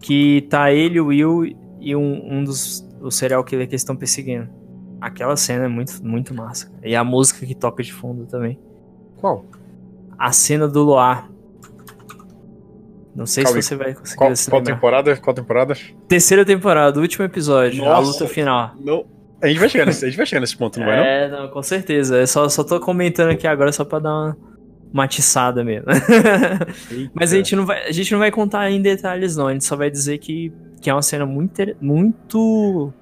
Que tá ele, o Will e um, um dos o serial killer que eles estão perseguindo. Aquela cena é muito, muito massa. E a música que toca de fundo também. Qual? A cena do Luar. Não sei Calma aí. se você vai conseguir Qual, se qual temporada? Qual temporada? Terceira temporada, último episódio, a Nossa. luta final. Não. A gente vai chegar nesse, a gente vai chegar nesse ponto, não vai não? É, não, com certeza. Eu só, só tô comentando aqui agora só pra dar uma matiçada mesmo. Mas a gente, não vai, a gente não vai contar em detalhes, não. A gente só vai dizer que, que é uma cena muito, muito.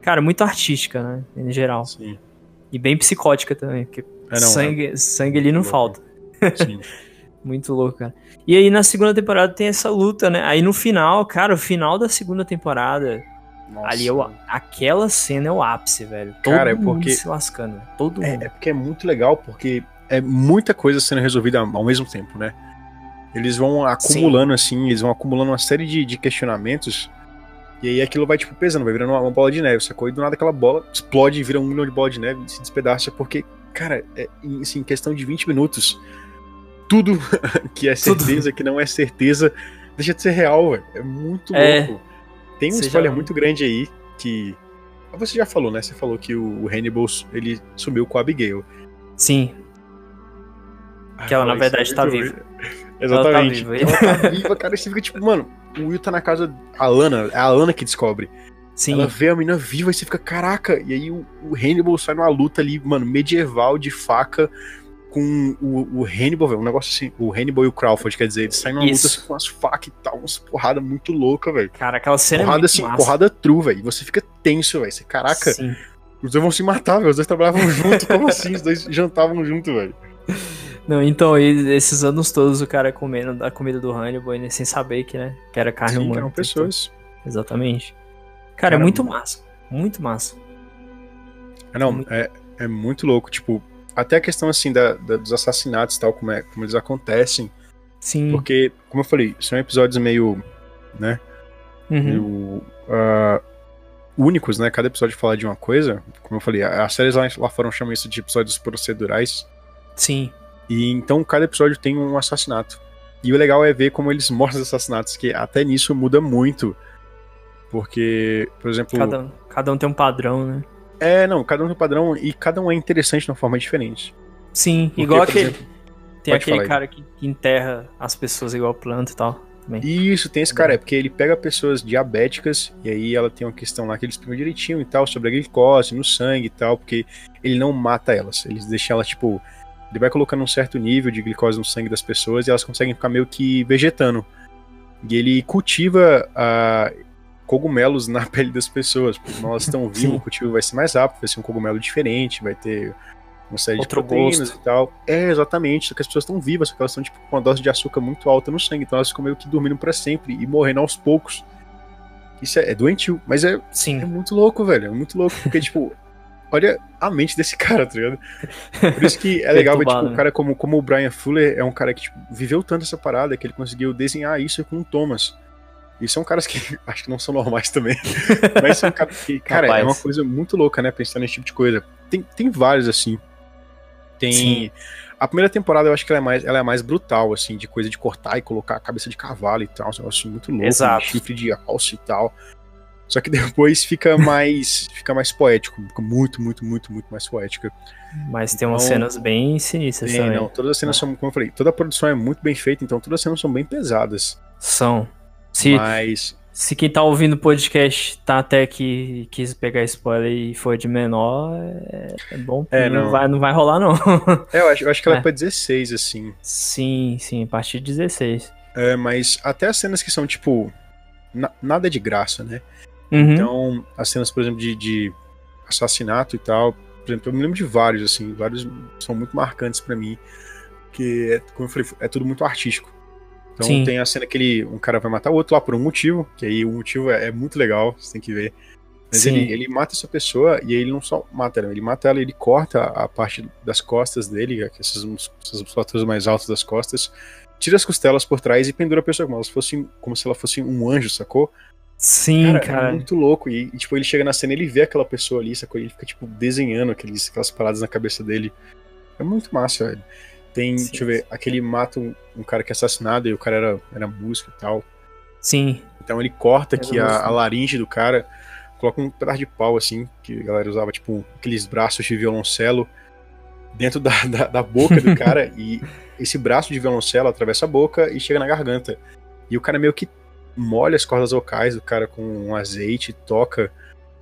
Cara, muito artística, né? Em geral. Sim. E bem psicótica também, porque É, não, sangue, sangue ali não louco. falta. Sim. Muito louco, cara. E aí na segunda temporada tem essa luta, né? Aí no final, cara, o final da segunda temporada, Nossa. ali é o, aquela cena é o ápice, velho. Todo Cara, é mundo porque- se lascando. Todo É, mundo. é porque é muito legal, porque é muita coisa sendo resolvida ao mesmo tempo, né? Eles vão acumulando, assim, eles vão acumulando uma série de, de questionamentos, e aí aquilo vai, tipo, pesando, vai virando uma, uma bola de neve, sacou? E do nada aquela bola explode e vira um milhão de bola de neve e se despedaça, porque, cara, é, em assim, em questão de 20 minutos, tudo que é Tudo. certeza, que não é certeza, deixa de ser real, velho. É muito É. louco. Tem um spoiler já- muito grande aí, que... Você já falou, né? Você falou que o Hannibal, ele sumiu com a Abigail. Sim, Que ela, na Ah, verdade, isso é tá muito viva. Exatamente. viva. Ela tá viva, cara. E você fica tipo, mano, o Will tá na casa. A Lana, é a Lana que descobre. sim. Ela vê a menina viva e você fica, caraca. E aí o, o Hannibal sai numa luta ali, mano, medieval de faca com o, o Hannibal, velho. Um negócio assim. O Hannibal e o Crawford, quer dizer, eles saem numa Isso. luta assim, com as facas e tal, umas porrada muito louca, velho. Cara, aquela cena é Porrada muito assim, massa. porrada true, velho. E você fica tenso, velho. Você, caraca, Sim. os dois vão se matar, velho. Os dois trabalhavam junto. Como assim? Os dois jantavam junto, velho. Não, então, esses anos todos o cara comendo a comida do Hannibal, né, sem saber que, né, que era carne Sim, humana. eram pessoas. Exatamente. Cara, é Cara, muito massa. Muito massa. É, Não, Muito- é, é muito louco, tipo, até a questão assim da, da- dos assassinatos e tal, como, é, como eles acontecem, Sim. porque, como eu falei, são episódios meio, né, Uhum. meio ah, únicos, né, cada episódio fala de uma coisa, como eu falei, as séries lá, lá fora chamam isso de episódios procedurais, Sim. e então cada episódio tem um assassinato. E o legal é ver como eles mostram os assassinatos, que até nisso muda muito, porque, por exemplo... Cada, um- cada um tem um padrão, né? É, não, cada um tem um padrão e cada um é interessante de uma forma diferente. Sim, Porque, igual aquele. exemplo, tem aquele falar cara que, enterra as pessoas igual planta e tal. Também. Isso, tem esse cara, é porque ele pega pessoas diabéticas e aí ela tem uma questão lá que eles explicam direitinho e tal, sobre a glicose no sangue e tal, porque ele não mata elas, eles deixam elas, tipo, ele vai colocando um certo nível de glicose no sangue das pessoas e elas conseguem ficar meio que vegetando. E ele cultiva ah, cogumelos na pele das pessoas, porque quando elas estão vivas, o cultivo vai ser mais rápido, vai ser um cogumelo diferente, vai ter uma série Outro de proteínas gosto. e tal. É, exatamente, só que as pessoas estão vivas, só que elas estão tipo, com uma dose de açúcar muito alta no sangue, então elas ficam meio que dormindo pra sempre e morrendo aos poucos. Isso é, é doentio, mas é, é Sim. muito louco, velho, é muito louco, porque, tipo, olha a mente desse cara, tá ligado? Por isso que é legal ver, tipo, um né? cara como, como o Brian Fuller é um cara que, tipo, viveu tanto essa parada que ele conseguiu desenhar isso com o Thomas. E são caras que acho que não são normais também. Mas são caras que, cara, é uma coisa muito louca, né? Pensando nesse tipo de coisa. Tem, tem vários, assim. Tem. Sim. A primeira temporada eu acho que ela é, mais, ela é mais brutal, assim, de coisa de cortar e colocar a cabeça de cavalo e tal. Um negócio muito louco, Exato. chifre de alça e tal. Só que depois fica mais. fica mais poético. Fica muito, muito, muito, muito mais poética. Mas tem umas Então, cenas bem sinistras Tem, também. não, todas as cenas são, como eu falei, toda a produção é muito bem feita, então todas as cenas são bem pesadas. São. Se, Mas. se quem tá ouvindo o podcast tá até que quis pegar spoiler e foi de menor, é, é bom. É, não, não. Vai, não vai rolar, não. É, eu acho, eu acho que ela é É. pra 16, assim. sim, sim, a partir de 16. É, mas até as cenas que são, tipo. na- nada de graça, né? Uhum. Então, as cenas, por exemplo, de, de assassinato e tal. Por exemplo, eu me lembro de vários, assim. Vários são muito marcantes pra mim. Que, é, como eu falei, é tudo muito artístico. Então Sim. tem a cena que ele, um cara vai matar o outro lá por um motivo, que aí o motivo é, é muito legal, você tem que ver. Mas Sim. ele, ele mata essa pessoa e aí ele não só mata ela, ele mata ela, ele corta a parte das costas dele, essas, essas musculaturas mais altas das costas, tira as costelas por trás e pendura a pessoa como, se fosse, como se ela fosse um anjo, sacou? Sim, Cara, cara. é muito louco. E, e, tipo, ele chega na cena ele vê aquela pessoa ali, sacou? E ele fica, tipo, desenhando aqueles, aquelas paradas na cabeça dele. É muito massa, velho. Tem, Sim. deixa eu ver, aquele mata um, um cara que é assassinado e o cara era, era músico e tal. Sim. Então ele corta aqui a, a laringe do cara, coloca um pedaço de pau, assim, que a galera usava, tipo, aqueles braços de violoncelo dentro da, da, da boca do cara. e esse braço de violoncelo atravessa a boca e chega na garganta. E o cara meio que molha as cordas vocais do cara com um azeite, toca.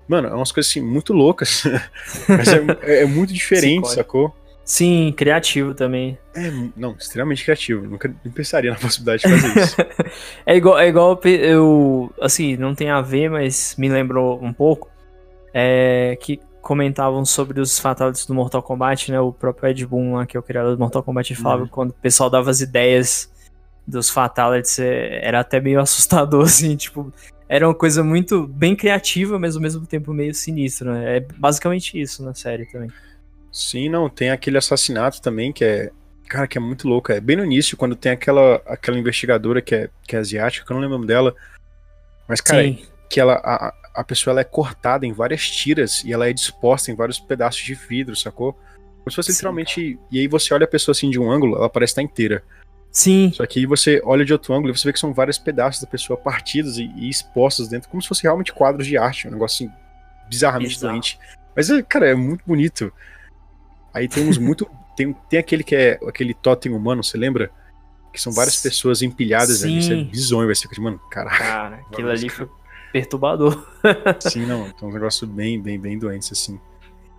Mano, é umas coisas assim muito loucas. Mas é, é- é muito diferente, sacou? Sim, criativo também. É, não, extremamente criativo. Nunca pensaria na possibilidade de fazer isso. É igual, é igual eu. Assim, não tem a ver, mas me lembrou um pouco. É, que comentavam sobre os fatalities do Mortal Kombat, né? O próprio Ed Boon lá, que é o criador do Mortal Kombat, falava Uhum. quando o pessoal dava as ideias dos fatalities, é, era até meio assustador, assim, tipo. Era uma coisa muito bem criativa, mas ao mesmo tempo meio sinistra, né? É basicamente isso na série também. Sim, não, tem aquele assassinato também que é. Cara, que é muito louco. É bem no início, quando tem aquela, aquela investigadora que é, que é asiática, que eu não lembro dela. Mas, cara, Sim, que ela, a, a pessoa ela é cortada em várias tiras e ela é disposta em vários pedaços de vidro, sacou? Como se fosse Sim, literalmente. E aí você olha a pessoa assim de um ângulo, ela parece estar inteira. sim, Só que aí você olha de outro ângulo e você vê que são vários pedaços da pessoa partidos e, e expostos dentro, como se fosse realmente quadros de arte, um negócio assim, bizarramente Bizarro. doente. Mas, é, cara, é muito bonito. Aí tem uns muito. Tem, tem aquele que é aquele totem humano, você lembra? Que são várias Sim. pessoas empilhadas ali. Isso é Sim. bizonho, vai ser de mano, caralho. cara, aquilo ali foi perturbador. Sim, não. Tem uns negócios bem, bem, bem doentes, assim.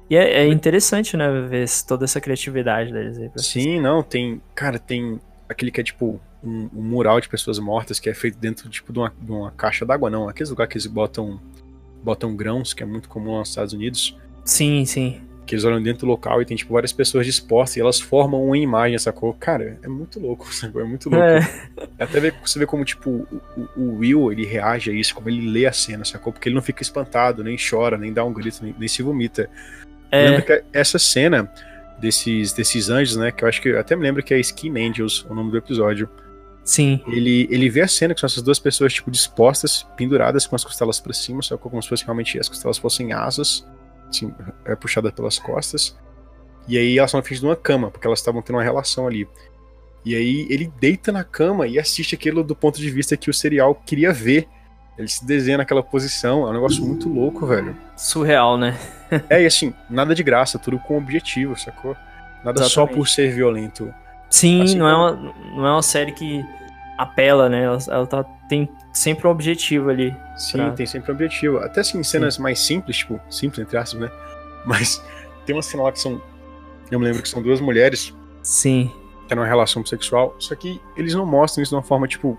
E é, é interessante, né, ver toda essa criatividade deles aí. Sim, não, tem. Cara, tem aquele que é tipo um, um mural de pessoas mortas que é feito dentro tipo de uma, de uma caixa d'água, não. Aqueles lugares que eles botam, botam grãos, que é muito comum lá nos Estados Unidos. Sim, sim. Que eles olham dentro do local e tem tipo várias pessoas dispostas e elas formam uma imagem, sacou? Cara, é muito louco, sacou? É muito louco. É, Até ver, você vê como, tipo, o, o- Will, ele reage a isso, como ele lê a cena, sacou? Porque ele não fica espantado, nem chora, nem dá um grito, nem, nem se vomita. é, Lembra que essa cena desses, desses anjos, né? Que eu acho que eu até me lembro que é Skin Angels, o nome do episódio. sim, Ele, ele vê a cena que são essas duas pessoas, tipo, dispostas, penduradas com as costelas pra cima, que como se fosse realmente as costelas fossem asas, é, puxadas pelas costas. E aí elas estão na frente de uma cama, porque elas estavam tendo uma relação ali. E aí ele deita na cama e assiste aquilo do ponto de vista que o serial queria ver. Ele se desenha naquela posição, é um negócio muito louco, velho. surreal, né? É, e assim, nada de graça, tudo com objetivo, sacou? Nada só Exatamente. por ser violento. Sim, Assim não, é uma, não é uma série que apela, né? Ela, ela tá, tem sempre um objetivo ali. Sim, Pra- tem sempre um objetivo. Até assim, cenas mais simples, tipo, simples entre aspas, né? Mas tem uma cena lá que são. Eu me lembro que são duas mulheres Sim, que uma relação sexual, só que eles não mostram isso de uma forma, tipo,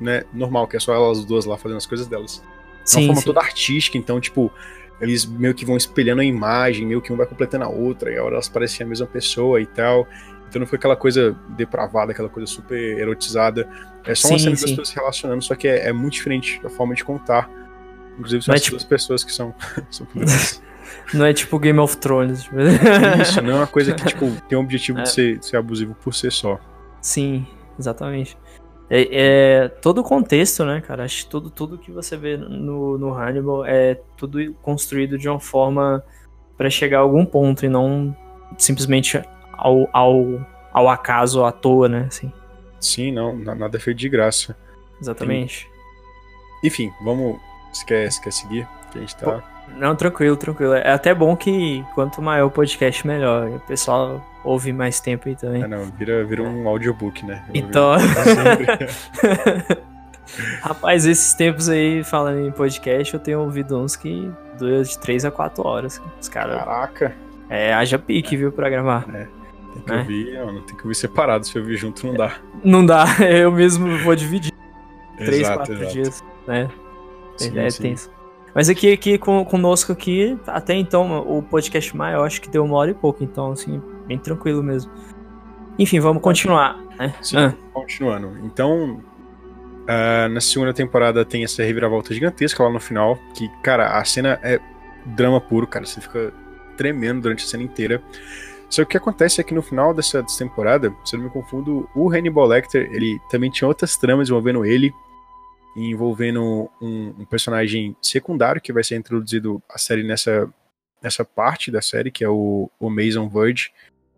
né, normal, que é só elas duas lá fazendo as coisas delas. De uma sim, forma sim. toda artística, então, tipo, eles meio que vão espelhando a imagem, meio que um vai completando a outra, e a hora elas parecem a mesma pessoa e tal. Então não foi aquela coisa depravada, aquela coisa super erotizada. É só uma Sim, cena das sim. pessoas se relacionando, só que é, é muito diferente a forma de contar. Inclusive são Mas, as tipo- duas pessoas que são. Não é tipo Game of Thrones. tipo. Isso, não é uma coisa que, tipo, tem o objetivo É. de, ser, de ser abusivo por si só. Sim, exatamente. É, é todo o contexto, né, cara? Acho que tudo, tudo que você vê no, no Hannibal é tudo construído de uma forma pra chegar a algum ponto e não simplesmente ao, ao, ao acaso, à toa, né? Assim, Sim, não, na- nada é feito de graça. exatamente. Enfim, vamos. Você quer, você quer seguir? Que a gente tá. Não, tranquilo, tranquilo. É até bom que quanto maior o podcast, melhor. O pessoal ouve mais tempo aí também. Ah, não, vira, vira um audiobook, né? Eu Então. Rapaz, esses tempos aí, falando em podcast, eu tenho ouvido uns que duram de 3 a 4 horas. Os caras. Caraca, É, haja pique, viu, pra gravar. Tem que É. ouvir, não, tem que ouvir separado. Se ouvir junto, não dá. Não dá, eu mesmo vou dividir 3, Exato, 4 exato. dias, né? Sim, é sim. tenso. Mas aqui, aqui com, conosco aqui, até então, o podcast maior, acho que deu uma hora e pouco, então, assim, bem tranquilo mesmo. Enfim, vamos continuar, né? Sim, Ah, continuando. Então, Uh, na segunda temporada tem essa reviravolta gigantesca lá no final, que, cara, a cena é drama puro, cara. Você fica tremendo durante a cena inteira. Só que o que acontece é que no final dessa, temporada, se eu não me confundo, o Hannibal Lecter, ele também tinha outras tramas envolvendo ele, envolvendo um, um, personagem secundário que vai ser introduzido a série nessa, nessa parte da série, que é o, o Mason Verge,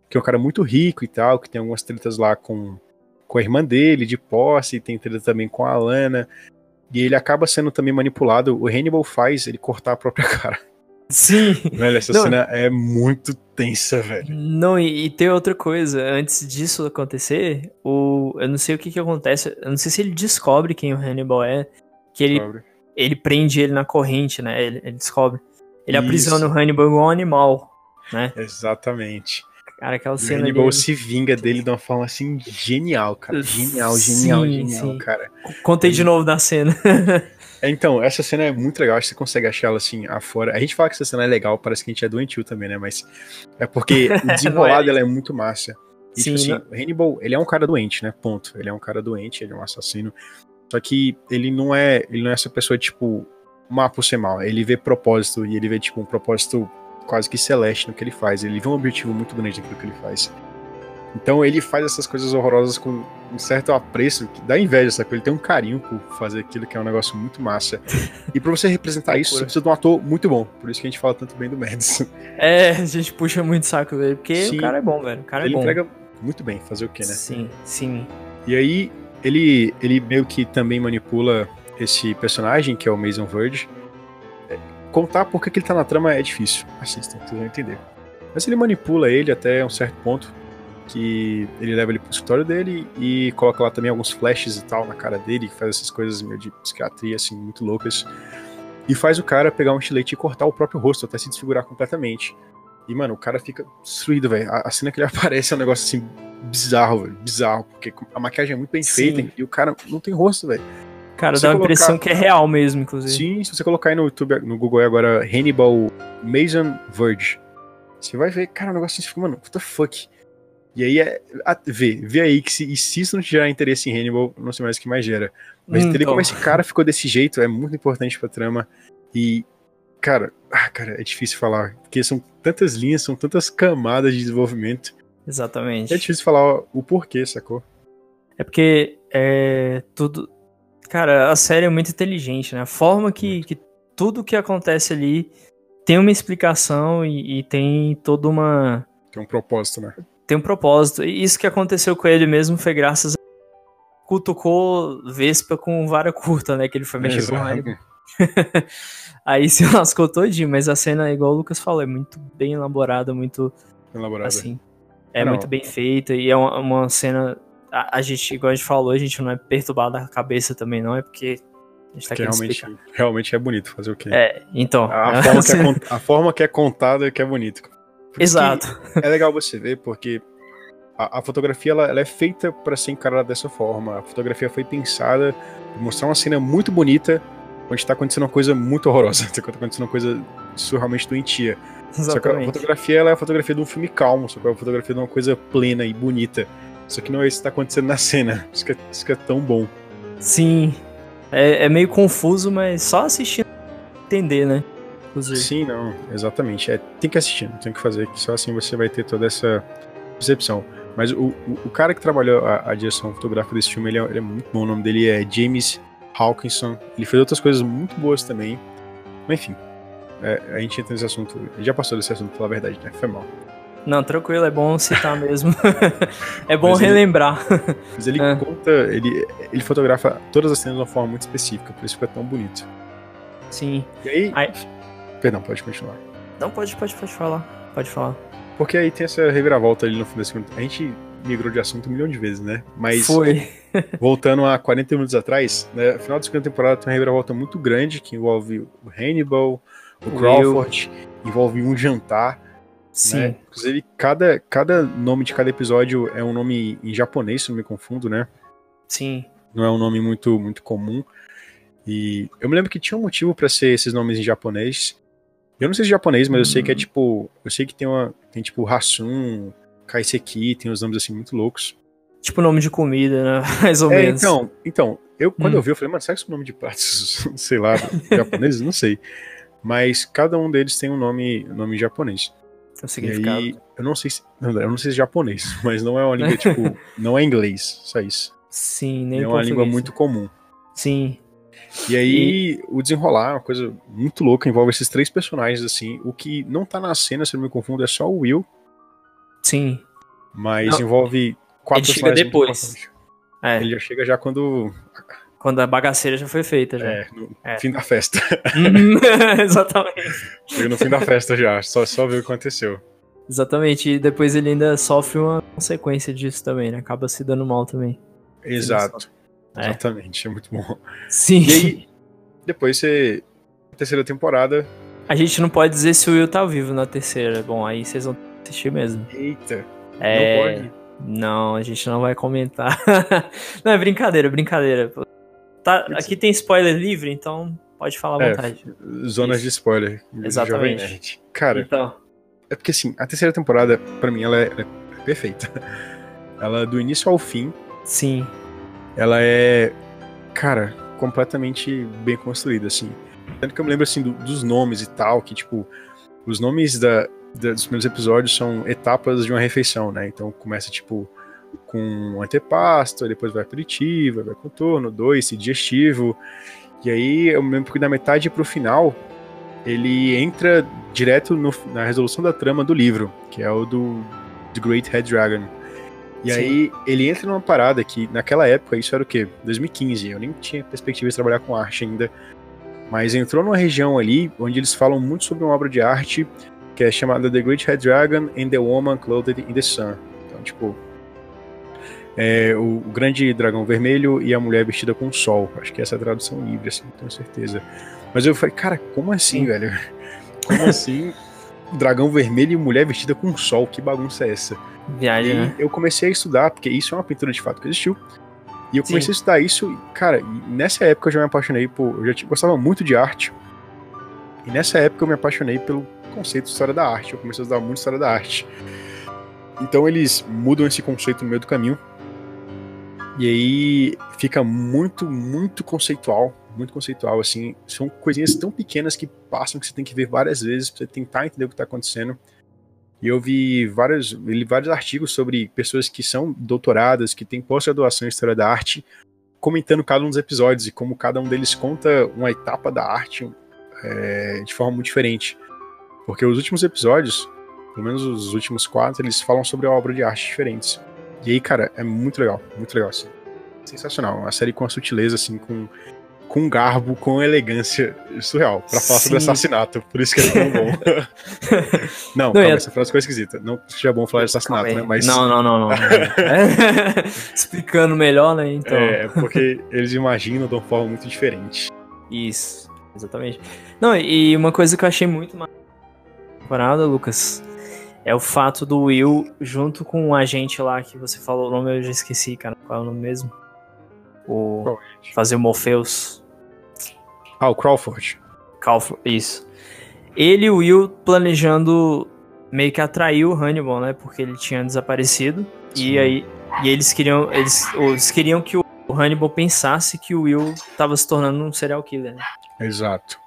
que é um cara muito rico e tal, que tem algumas tretas lá com, com a irmã dele, de posse, tem treta também com a Alana, e ele acaba sendo também manipulado. O Hannibal faz ele cortar a própria cara. Sim. Velho, essa não, cena é muito tensa, velho. Não, e, e, tem outra coisa. Antes disso acontecer, o, eu não sei o que que acontece. Eu não sei se ele descobre quem o Hannibal é. Que ele, ele prende ele na corrente, né? Ele, ele descobre. Ele Isso. aprisiona o Hannibal igual um animal, né? Exatamente. Cara, aquela cena. O Hannibal se vinga dele de uma forma assim genial, cara. Genial, genial, sim, genial, sim. cara. Contei de novo da cena. É, então, essa cena é muito legal, acho que você consegue achar ela assim afora. A gente fala que essa cena é legal, parece que a gente é doentio também, né? Mas é porque o desenrolar é. dela é muito massa. E, Sim, tipo assim, o Hannibal, ele é um cara doente, né? Ponto. Ele é um cara doente, ele é um assassino. Só que ele não é, ele não é essa pessoa, tipo, má por ser mal. Ele vê propósito e ele vê, tipo, um propósito quase que celeste no que ele faz. Ele vê um objetivo muito grande naquilo que ele faz. Então ele faz essas coisas horrorosas com um certo apreço, que dá inveja, sabe? Ele tem um carinho por fazer aquilo que é um negócio muito massa. E pra você representar isso, você precisa de um ator muito bom. Por isso que a gente fala tanto bem do Madison. É, a gente puxa muito saco dele, porque sim, o cara é bom, velho. O cara ele é bom. entrega muito bem, fazer o quê, né? Sim, sim. E aí, ele, ele meio que também manipula esse personagem, que é o Mason Verge. É, contar por que ele tá na trama é difícil. Assistam, vocês vão entender. Mas ele manipula ele até um certo ponto que ele leva ele pro escritório dele e coloca lá também alguns flashes e tal na cara dele, que faz essas coisas meio de psiquiatria, assim, muito loucas. E faz o cara pegar um estilete e cortar o próprio rosto, até se desfigurar completamente. E, mano, o cara fica destruído, velho. A, a, cena que ele aparece é um negócio assim, bizarro, velho. Bizarro, porque a maquiagem é muito bem Sim. feita e o cara não tem rosto, velho. Cara, dá a colocar... impressão que é real mesmo, inclusive. Sim, se você colocar aí no YouTube, no Google agora, Hannibal Mason Verge, você vai ver, cara, o negócio assim, mano, what the fuck? E aí é. A, vê, vê aí que se, se isso não te gerar interesse em Hannibal, não sei mais o que mais gera. Mas hum, entender então. como esse cara ficou desse jeito é muito importante pra trama. E, cara, ah, cara, é difícil falar. Porque são tantas linhas, são tantas camadas de desenvolvimento. Exatamente. É difícil falar o porquê, sacou? É porque é tudo. Cara, a série é muito inteligente, né? A forma que, que tudo que acontece ali tem uma explicação e, e tem toda uma. Tem um propósito, né? Tem um propósito. E isso que aconteceu com ele mesmo foi graças a cutucou Vespa com vara curta, né? Que ele foi mexer Exato. com Aí se lascou todinho, mas a cena, igual o Lucas falou, é muito bem elaborada, muito. Elaborada. Assim. É não. muito bem feita e é uma, uma cena. A, a, gente, igual a gente falou, a gente não é perturbado a cabeça também, não, é porque. A gente tá realmente, realmente é bonito fazer o quê? É, então. A, forma, que é, a forma que é contada é que é bonito. Exato. É legal você ver, porque a, a fotografia ela, ela, é feita para ser encarada dessa forma. A fotografia foi pensada para mostrar uma cena muito bonita, onde está acontecendo uma coisa muito horrorosa, está acontecendo uma coisa surrealmente doentia. Exatamente. Só que a fotografia ela é a fotografia de um filme calmo, só que é a fotografia de uma coisa plena e bonita. Só que não é isso que está acontecendo na cena. Isso que é, isso que é tão bom. Sim. É, é meio confuso, mas só assistindo entender, né? Inclusive. Sim, não, exatamente. É, tem que assistir, não tem que fazer, que só assim você vai ter toda essa percepção. Mas o, o, o cara que trabalhou a, a, direção fotográfica desse filme, ele é, ele é, muito bom. O nome dele é James Hawkinson. Ele fez outras coisas muito boas também. Mas enfim, é, a gente entra nesse assunto. Já passou desse assunto, pela verdade, né? Foi mal. Não, tranquilo, é bom citar mesmo. é bom mas relembrar. Ele, mas ele é. conta, ele, ele fotografa todas as cenas de uma forma muito específica, por isso fica tão bonito. Sim. E aí, aí Perdão, pode continuar. Não, pode, pode, pode falar. Pode falar. Porque aí tem essa reviravolta ali no fim da segunda. A gente migrou de assunto um milhão de vezes, né? Mas. Foi. voltando a 40 minutos atrás, né? No final da segunda temporada tem uma reviravolta muito grande que envolve o Hannibal, o Crawford, Will. envolve um jantar. Sim. Né? Inclusive, cada, cada nome de cada episódio é um nome em japonês, se não me confundo, né? Sim. Não é um nome muito, muito comum. E eu me lembro que tinha um motivo para ser esses nomes em japonês. Eu não sei se é japonês, mas eu sei que é uhum. tipo. Eu sei que tem uma. Tem tipo Hasun, Kaiseki, tem uns nomes assim muito loucos. Tipo nome de comida, né? Mais ou é, menos. Então, então, Eu, quando Hum. eu vi, eu falei, mano, será que esse nome de pratos, sei lá, japoneses? Não sei. Mas cada um deles tem um nome, nome japonês. Tem um significado. aí, eu não sei se. não, Eu não sei se é japonês, mas não é uma língua, tipo, não é inglês, só isso. Sim, nem é uma língua muito comum. Sim, E aí, o desenrolar é uma coisa muito louca, envolve esses três personagens, assim. O que não tá na cena, se não me confundo, é só o Will, sim. mas Não, envolve quatro ele chega depois. É, Ele já chega já quando. quando a bagaceira já foi feita já. É, no É. fim da festa. Exatamente. Chega no fim da festa já, só, só ver o que aconteceu. Exatamente. E depois ele ainda sofre uma consequência disso também, né? Acaba se dando mal também. Exato. É. Exatamente, é muito bom. Sim. E aí, depois você. Terceira temporada. A gente não pode dizer se o Will tá vivo na terceira. Bom, aí vocês vão assistir mesmo. Eita, É. não pode. Não, a gente não vai comentar. não, é brincadeira, brincadeira. Tá, aqui tem spoiler livre, então pode falar à É, vontade. Zonas Isso. de spoiler. Exatamente. Cara, Então, é porque assim, a terceira temporada, pra mim, ela é, ela é perfeita. Ela, do início ao fim, sim. Ela é, cara, completamente bem construída, assim. Tanto que eu me lembro, assim, do- dos nomes e tal, que, tipo, os nomes da, da- dos primeiros episódios são etapas de uma refeição, né? Então começa, tipo, com um antepasto, depois vai aperitivo, vai contorno, doce, digestivo. E aí eu me lembro que da metade pro final, ele entra direto no- na resolução da trama do livro, que é o do The Great Red Dragon. E Sim. aí ele entra numa parada que naquela época, isso era o quê? 2015, eu nem tinha perspectiva de trabalhar com arte ainda. Mas entrou numa região ali onde eles falam muito sobre uma obra de arte que é chamada The Great Red Dragon and the Woman Clothed in the Sun. Então, tipo, é, o, o grande dragão vermelho e a mulher vestida com o sol. Acho que essa é a tradução livre, assim, não tenho certeza. Mas eu falei, cara, como assim, Sim. velho? Como assim? Dragão vermelho e mulher vestida com sol, que bagunça é essa? E Viagem, aí né? eu comecei a estudar, porque isso é uma pintura de fato que existiu. E eu Sim. comecei a estudar isso, e, cara, nessa época eu já me apaixonei por. Eu já gostava muito de arte. E nessa época eu me apaixonei pelo conceito de história da arte. Eu comecei a estudar muito história da arte. Então eles mudam esse conceito no meio do caminho. E aí fica muito, muito conceitual. Muito conceitual, assim. São coisinhas tão pequenas que passam que você tem que ver várias vezes pra você tentar entender o que tá acontecendo. E eu vi vários, li vários artigos sobre pessoas que são doutoradas, que têm pós-graduação em História da Arte, comentando cada um dos episódios e como cada um deles conta uma etapa da arte é, de forma muito diferente. Porque os últimos episódios, pelo menos os últimos quatro, eles falam sobre a obra de arte diferentes. E aí, cara, é muito legal, muito legal, assim. Sensacional. Uma série com a sutileza, assim, com, com garbo, com elegância surreal. Pra falar sobre Sim. assassinato. Por isso que é tão bom. não, Não, calma, é- essa frase ficou esquisita. Não seja bom falar de assassinato, né? Mas Não, não, não, não. É. Explicando melhor, né? Então. é, é porque eles imaginam de uma forma muito diferente. Isso, exatamente. Não, e uma coisa que eu achei muito temporada, Lucas, é o fato do Will, junto com o agente lá que você falou o nome, eu já esqueci, cara. Qual é o nome mesmo? O. Qual Fazer o Morpheus. Ah, o Crawford. Calf, isso. Ele e o Will planejando meio que atrair o Hannibal, né? Porque ele tinha desaparecido. Sim. E aí. E eles queriam. Eles, eles queriam que o Hannibal pensasse que o Will tava se tornando um serial killer. né? Exato.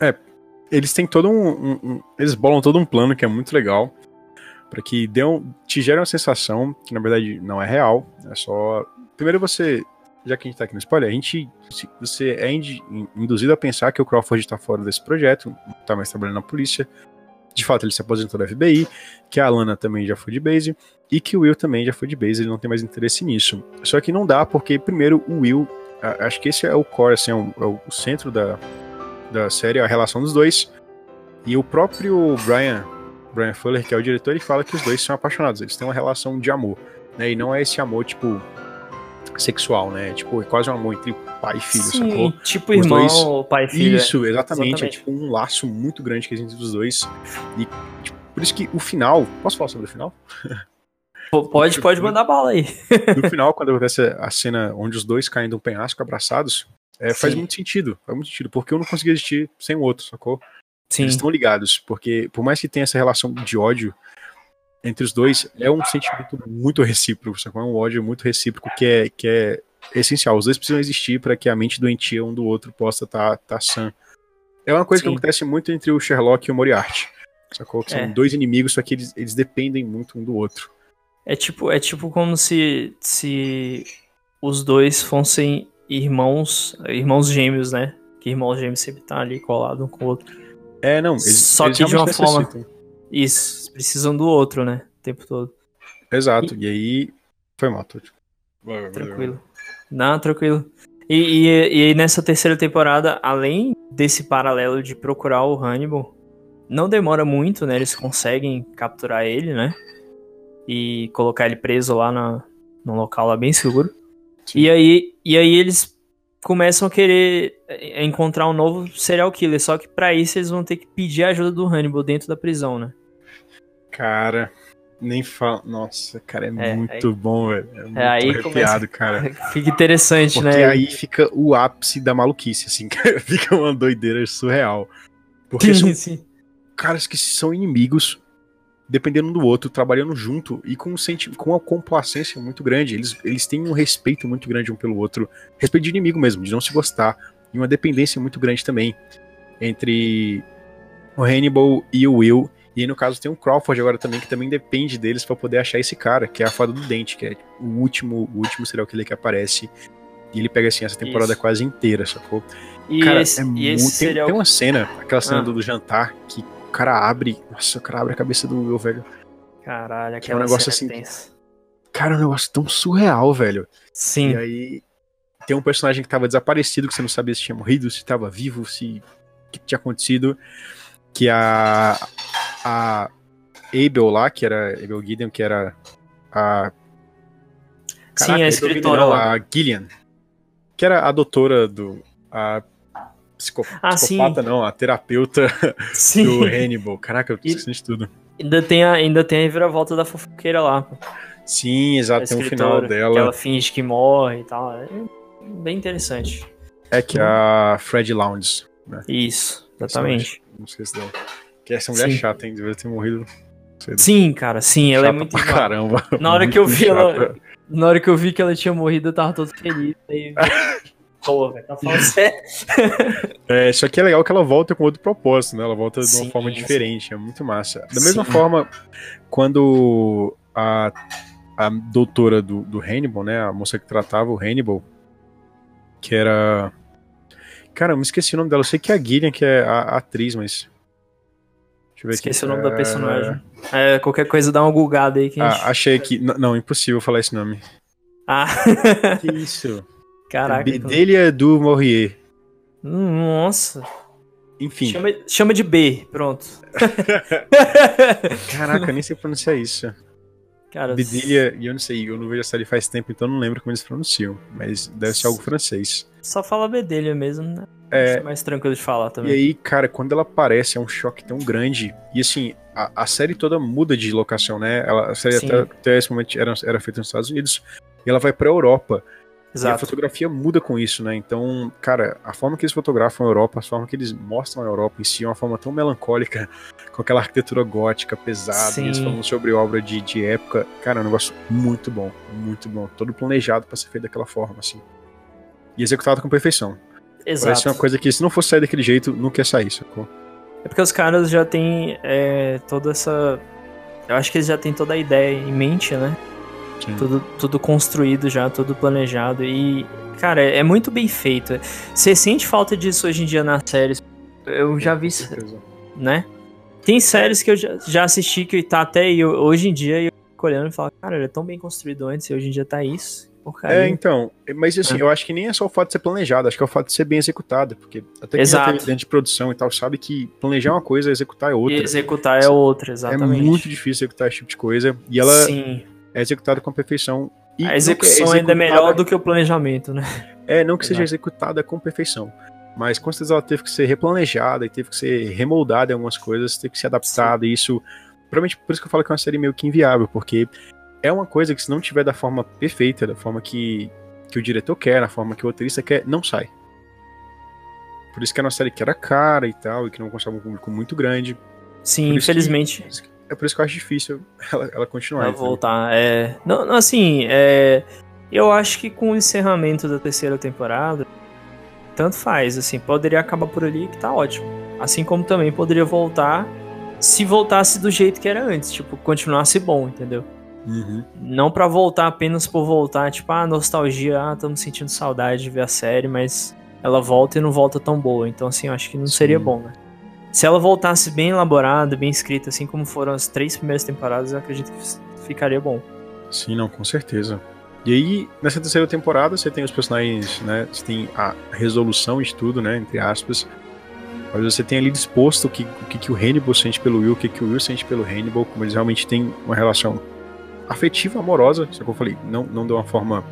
É, eles têm todo um, um- um- Eles bolam todo um plano que é muito legal. Pra que dê um, te gere uma sensação que na verdade não é real. É só. Primeiro você. Já que a gente tá aqui no spoiler, a gente. Você é induzido a pensar que o Crawford tá fora desse projeto, tá mais trabalhando na polícia. De fato, ele se aposentou da FBI, que a Alana também já foi de base, e que o Will também já foi de base, ele não tem mais interesse nisso. Só que não dá, porque primeiro o Will. a- Acho que esse é o core, assim, é o, é o centro da, da série, a relação dos dois. E o próprio Brian, Brian Fuller, que é o diretor, ele fala que os dois são apaixonados, eles têm uma relação de amor, né? E não é esse amor, tipo, sexual, né? Tipo, é quase um amor entre pai e filho, sacou? tipo Os irmão, dois- pai e filho. é. Isso, exatamente, Exatamente. É tipo um laço muito grande que existe entre os dois. E tipo, por isso que o final. Posso falar sobre o final? Pode, pode mandar bala aí. No final, quando acontece a cena onde os dois caem de um penhasco abraçados, é, faz Sim. muito sentido. Faz muito sentido, porque um não conseguia existir sem o outro, sacou? Sim, Eles estão ligados, porque por mais que tenha essa relação de ódio entre os dois, é um sentimento muito recíproco, sacou? É um ódio muito recíproco que é, que é essencial. Os dois precisam existir para que a mente doentia um do outro possa estar tá, tá sã. É uma coisa Sim. que acontece muito entre o Sherlock e o Moriarty. Sacou? Que são é. dois inimigos, só que eles, eles dependem muito um do outro. É tipo, é tipo como se, se os dois fossem irmãos, irmãos gêmeos, né? Que irmãos gêmeos sempre tá ali colado um com o outro. É, não, eles, Só eles que de uma forma. Isso, precisam do outro, né? O tempo todo. Exato, e, e aí. Foi mal, Tudo. Tranquilo. Não, tranquilo. E, e, e nessa terceira temporada, além desse paralelo de procurar o Hannibal, não demora muito, né? Eles conseguem capturar ele, né? E colocar ele preso lá na, num local lá bem seguro. E aí, e aí eles começam a querer é, encontrar um novo serial killer. Só que para isso eles vão ter que pedir a ajuda do Hannibal dentro da prisão, né? Cara, nem fala. Nossa, cara, é, é muito aí... bom, velho. É, muito é, aí arrepiado, começa... cara. Fica interessante, Porque né? Porque aí fica o ápice da maluquice, assim, cara. Fica uma doideira surreal. Porque sim, são sim. caras que são inimigos, dependendo um do outro, trabalhando junto e com, um senti com uma complacência muito grande. Eles, eles têm um respeito muito grande um pelo outro. Respeito de inimigo mesmo, de não se gostar. E uma dependência muito grande também entre o Hannibal e o Will. E aí, no caso, tem o Crawford agora também, que também depende deles para poder achar esse cara, que é a fada do dente, que é o último, o último serial killer que aparece. E ele pega assim essa temporada Isso. quase inteira, sacou? E cara, esse, é muito... serial... tem, uma cena, aquela cena ah. do, do jantar, que o cara abre. Nossa, o cara abre a cabeça do Will, velho. Caralho, aquela é um negócio assim. Tensa. Cara, é um negócio tão surreal, velho. Sim. E aí tem um personagem que tava desaparecido, que você não sabia se tinha morrido, se tava vivo, se o que tinha acontecido. Que a. A Abel lá, que era. Abel Gideon, que era a. Caraca, Sim, a escritora lá. A Gillian. Que era a doutora do. A psico, ah, psicopata, sim. não, a terapeuta sim. do Hannibal. Caraca, eu tô esquecendo de tudo. Ainda tem a, ainda tem a reviravolta da fofoqueira lá. Sim, exato, tem um final dela. Ela finge que morre e tal. É bem interessante. É que é a Fred Lounge. Né? Isso, exatamente. Não se dá. Que essa mulher sim. chata, hein? Devia ter morrido. Sim, cara, sim, ela é muito pra caramba. Na hora que eu vi chata. ela. Na hora que eu vi que ela tinha morrido, eu tava todo feliz. Aí... Pô, velho, tá falando sério. é, só que é legal que ela volta com outro propósito, né? Ela volta de uma sim, forma diferente, sim. é muito massa. Da mesma sim. forma, quando a, a doutora do, do Hannibal, né? A moça que tratava o Hannibal, que era. Cara, eu me esqueci o nome dela. Eu sei que é a Gillian, que é a, a atriz, mas. Esqueci aqui. o nome é... da personagem. É, qualquer coisa dá uma gulgada aí. Que ah, achei que. Não, impossível falar esse nome. Ah. que isso? Caraca. Bedelha do Maurier. Nossa. Enfim. Chama, chama de B, pronto. Caraca, nem sei pronunciar isso. Cara, Bedelha, e eu não sei, eu não vejo a série faz tempo, então não lembro como eles pronunciam. Mas deve ser algo francês. Só fala Bedelha mesmo, né? É, é mais tranquilo de falar também. E aí, cara, quando ela aparece, é um choque tão grande. E assim, a, a série toda muda de locação, né? Ela, a série até, até, esse momento era, era feita nos Estados Unidos. E ela vai pra Europa. Exato. E a fotografia muda com isso, né? Então, cara, a forma que eles fotografam a Europa, a forma que eles mostram a Europa em si é uma forma tão melancólica, com aquela arquitetura gótica pesada, Sim. eles falando sobre obra de, de época. Cara, é um negócio muito bom, muito bom. Todo planejado para ser feito daquela forma, assim. E executado com perfeição. Exato. Parece uma coisa que se não fosse sair daquele jeito, não quer sair, sacou? É porque os caras já têm é, toda essa. Eu acho que eles já têm toda a ideia em mente, né? Tudo, tudo construído já, tudo planejado. E, cara, é muito bem feito. Você sente falta disso hoje em dia nas séries. Eu já vi, né? Tem séries que eu já, já assisti que tá até eu, hoje em dia eu fico olhando e falo, cara, ele é tão bem construído antes e hoje em dia tá isso. Porcaria. É, então, mas assim, é. eu acho que nem é só o fato de ser planejado, acho que é o fato de ser bem executado, porque até que Exato. dentro de produção e tal, sabe que planejar uma coisa, executar é outra. E executar é outra, exatamente. É muito difícil executar esse tipo de coisa, e ela Sim é executada com perfeição. E a execução é ainda é melhor do que o planejamento, né? É, não que seja executada com perfeição. Mas com certeza ela teve que ser replanejada e teve que ser remoldada em algumas coisas, teve que ser adaptada, Sim. e isso. Provavelmente por isso que eu falo que é uma série meio que inviável, porque é uma coisa que se não tiver da forma perfeita, da forma que, que o diretor quer, na forma que o roteirista quer, não sai. Por isso que é uma série que era cara e tal, e que não consegue um público muito grande. Sim, infelizmente. Que, é por isso que eu acho difícil ela, ela continuar. Ela voltar. É... Não, não, assim, é... Eu acho que com o encerramento da terceira temporada, tanto faz, assim, poderia acabar por ali que tá ótimo. Assim como também poderia voltar se voltasse do jeito que era antes, tipo, continuasse bom, entendeu? Uhum. Não pra voltar apenas por voltar, tipo, ah, nostalgia, ah, estamos sentindo saudade de ver a série, mas ela volta e não volta tão boa. Então, assim, eu acho que não seria Sim. bom, né? Se ela voltasse bem elaborada, bem escrita, assim como foram as três primeiras temporadas, eu acredito que ficaria bom. Sim, não, com certeza. E aí, nessa terceira temporada, você tem os personagens, né? Você tem a resolução de tudo, né? Entre aspas. Mas você tem ali disposto o que o, que, que o Hannibal sente pelo Will, o que, que o Will sente pelo Hannibal, como eles realmente têm uma relação afetiva, amorosa, só que eu falei, não, não de uma forma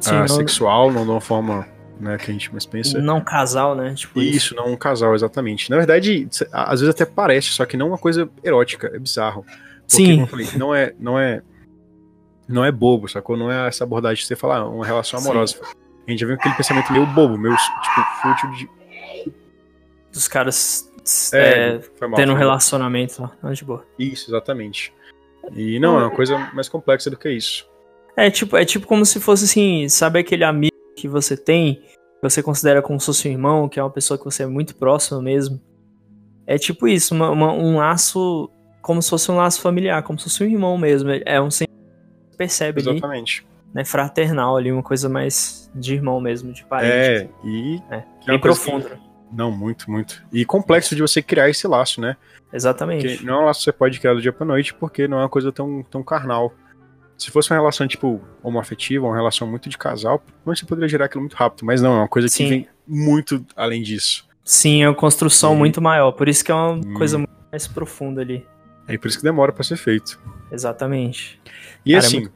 Sim, ah, não, sexual, não de uma forma né, que a gente mais pensa. não casal, né? Tipo isso. Isso, não um casal, exatamente. Na verdade, às vezes até parece, só que não uma coisa erótica, é bizarro. Porque, Sim. como eu falei, não é, não é, não é bobo, sacou? Não é essa abordagem de você falar, ah, uma relação Sim. amorosa. A gente já vem com aquele pensamento meio bobo, meio, tipo, fútil de... Dos caras É, é, mal, tendo um relacionamento lá. Não, de boa. Isso, exatamente. E não, é uma coisa mais complexa do que isso. É tipo, é tipo como se fosse assim, sabe aquele amigo que você tem, que você considera como se fosse um irmão, que é uma pessoa que você é muito próximo mesmo. É tipo isso, uma- uma- um laço, como se fosse um laço familiar, como se fosse um irmão mesmo. É um sentimento que você percebe ali, Exatamente. né, fraternal ali, uma coisa mais de irmão mesmo, de parente. É, e... É, é bem né? Não, muito, muito. E complexo de você criar esse laço, né? Exatamente. Porque não é um laço que você pode criar do dia pra noite, porque não é uma coisa tão, tão carnal. Se fosse uma relação, tipo, homoafetiva, uma relação muito de casal, você poderia gerar aquilo muito rápido. Mas não, é uma coisa que Sim. vem muito além disso. Sim, é uma construção muito maior, por isso que é uma Hum. coisa muito mais profunda ali. É por isso que demora pra ser feito. Exatamente. E Cara, é assim, muito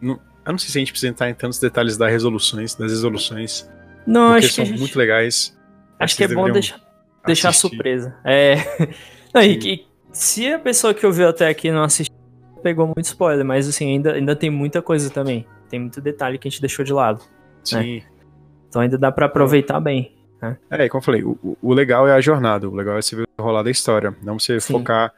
não- eu não sei se a gente precisa entrar em tantos detalhes das resoluções, das resoluções, Não, porque acho que são a gente... muito legais. Acho que é bom deixar, deixar surpresa. É. Não, e que se a pessoa que ouviu até aqui não assistiu, pegou muito spoiler, mas assim, ainda, ainda tem muita coisa também. Tem muito detalhe que a gente deixou de lado. Sim. Então ainda dá pra aproveitar bem. É, como eu falei, o, o- o legal é a jornada, o legal é você ver o rolar da história, não você Sim. focar.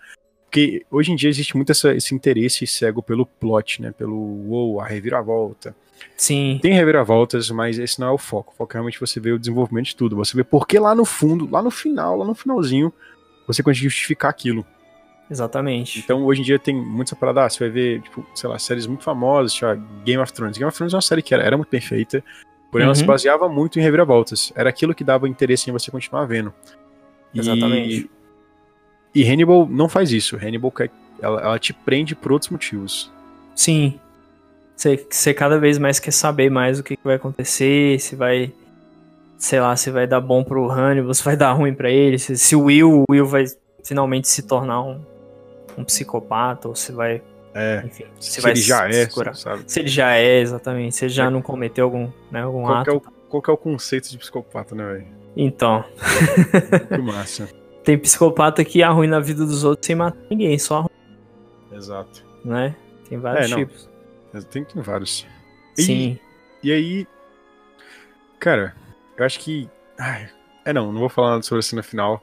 Porque hoje em dia existe muito essa- esse interesse cego pelo plot, né? Pelo wow, a reviravolta. Sim, Tem reviravoltas, mas esse não é o foco. O foco é realmente você ver o desenvolvimento de tudo. Você vê porque lá no fundo, lá no final, lá no finalzinho, você conseguiu justificar aquilo. exatamente. Então hoje em dia tem muita parada, ah, você vai ver, tipo, sei lá, séries muito famosas, tipo, Game of Thrones. Game of Thrones é uma série que era, era muito bem feita, porém ela se Uhum. baseava muito em reviravoltas. Era aquilo que dava interesse em você continuar vendo. E- Exatamente. E, Hannibal não faz isso. Hannibal quer, ela, ela te prende por outros motivos. Sim. Você, você cada vez mais quer saber mais o que, que vai acontecer, se vai. Sei lá, se vai dar bom pro Hannibal, se vai dar ruim pra ele, se, se o Will, o Will vai finalmente se tornar um, um psicopata, ou se vai. É, Enfim, se, se vai ele já se é, curar. sabe? Se ele já é, exatamente. Se ele já É. não cometeu algum, né, algum Qual é ato. o, qual que é o conceito de psicopata, né, velho? Então, Que massa. tem psicopata que arruina a vida dos outros sem matar ninguém, só arruina, Exato. né? Tem vários É, não. Tipos. Tem, tem vários. E- Sim. E aí, cara, eu acho que. Ai, é não, não vou falar nada sobre a cena final.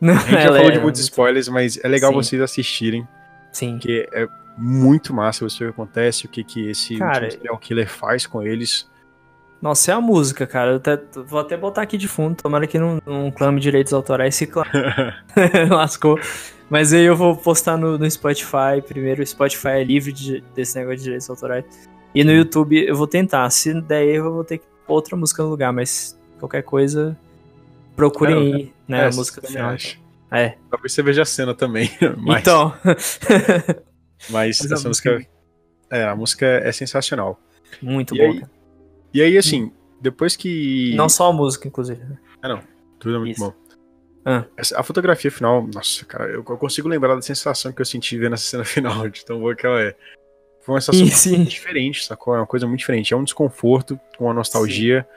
Não, A gente já falou é- de muitos spoilers, mas é legal Sim. vocês assistirem, Sim. porque é muito massa você ver o que acontece, o que, que esse Cara, último serial killer faz com eles. Nossa, é a música, cara. Eu até- vou até botar aqui de fundo. Tomara que não, não clame direitos autorais. Se clame, lascou. Mas aí eu vou postar no, no Spotify. Primeiro, o Spotify é livre de- desse negócio de direitos autorais. E no YouTube eu vou tentar. Se der erro, eu vou ter que pôr outra música no lugar. Mas qualquer coisa, procurem É, aí, né? É, a música do final. acho. É. Talvez você veja a cena também. Mas, Então. mas Mas a essa música. É, a música é sensacional. Muito E bom. aí. E aí, assim, depois que. Não só a música, inclusive. Tudo é muito Isso. bom. Ah. A fotografia final, nossa, cara, eu, consigo lembrar da sensação que eu senti vendo essa cena final, de tão boa que ela é. Foi uma sensação Sim, sim. diferente, sacou? É uma coisa muito diferente. É um desconforto, com uma nostalgia,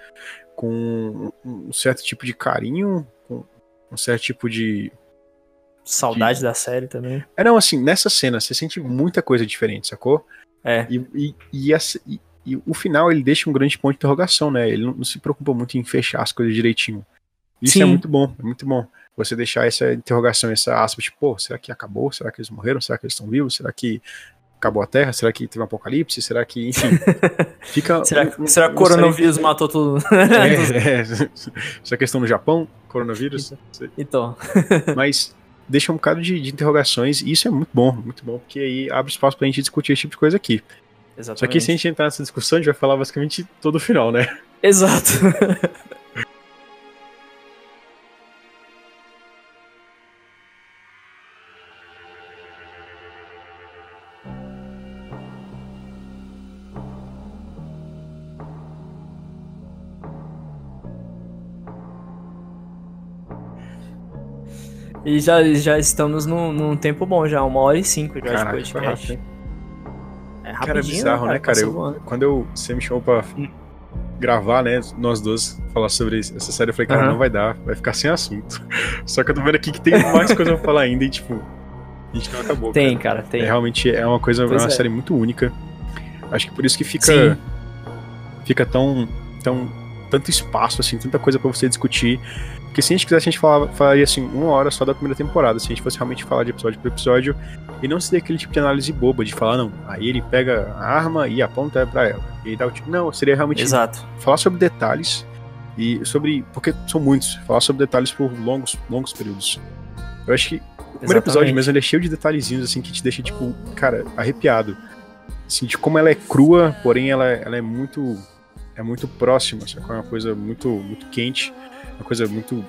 com um certo tipo de carinho, com um certo tipo de. Saudade da série também. É, não, assim, nessa cena você sente muita coisa diferente, sacou? É. E, e, e, essa- e- e o final ele deixa um grande ponto de interrogação, né? Ele não, não se preocupa muito em fechar as coisas direitinho. Isso é Sim. muito bom, é muito bom. Você deixar essa interrogação, essa aspa, tipo, pô, será que acabou? Será que eles morreram? Será que eles estão vivos? Será que acabou a Terra? Será que teve um apocalipse? Será que, enfim, fica... será que será que o coronavírus série... matou tudo? é, é, essa questão no Japão, coronavírus? Então. Mas deixa um bocado de, de, interrogações e isso é muito bom, muito bom, porque aí abre espaço pra gente discutir esse tipo de coisa aqui. Exatamente. Só que se a gente entrar nessa discussão, a gente vai falar basicamente todo o final, né? Exato. E já, já estamos num, num tempo bom já, uma hora e cinco já Caraca, de podcast. É rapidinho, cara, é bizarro, né, cara? Eu, quando eu, você me chamou pra hum. gravar, né, nós dois, falar sobre essa série, eu falei, cara, uhum. não vai dar, vai ficar sem assunto. Só que eu tô vendo aqui que tem mais coisa pra falar ainda e, tipo, a gente não acabou. Tem, cara, cara tem. É, realmente é uma coisa, pois é uma é. série muito única. Acho que por isso que fica. Sim. Fica tão. tão tanto espaço, assim, tanta coisa para você discutir. Porque se a gente quisesse, a gente falava, falaria assim, uma hora só da primeira temporada, se a gente fosse realmente falar de episódio por episódio, e não seria aquele tipo de análise boba de falar, não, aí ele pega a arma e aponta para ela. E dá o tipo. Não, seria realmente Exato. falar sobre detalhes e sobre. Porque são muitos, falar sobre detalhes por longos, longos períodos. Eu acho que o primeiro Exatamente. episódio mesmo ele é cheio de detalhezinhos assim que te deixa, tipo, cara, arrepiado. Assim, de como ela é crua, porém ela, ela é muito. É muito próxima, só que é uma coisa muito, muito quente uma coisa muito.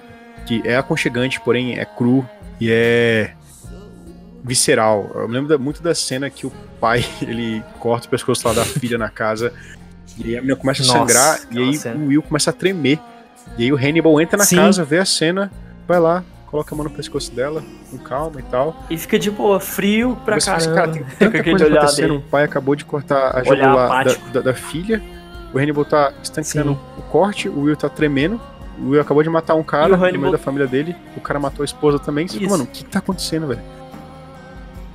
que é aconchegante, porém é cru e é visceral. Eu me lembro muito da cena que o pai ele corta o pescoço lá da filha na casa e aí a menina começa a Nossa, sangrar e aí cena. o Will começa a tremer. E aí o Hannibal entra na Sim. casa, vê a cena, vai lá, coloca a mão no pescoço dela, com calma e tal. E fica de boa, frio pra caramba. Cara, tem tanta coisa acontecendo. O pai acabou de cortar a jugular da, da, da, filha. O Hannibal tá estancando Sim. o corte, o Will tá tremendo. O Will acabou de matar um cara Hannibal... no meio da família dele. O cara matou a esposa também. Você fica, mano, o que, tá acontecendo, velho?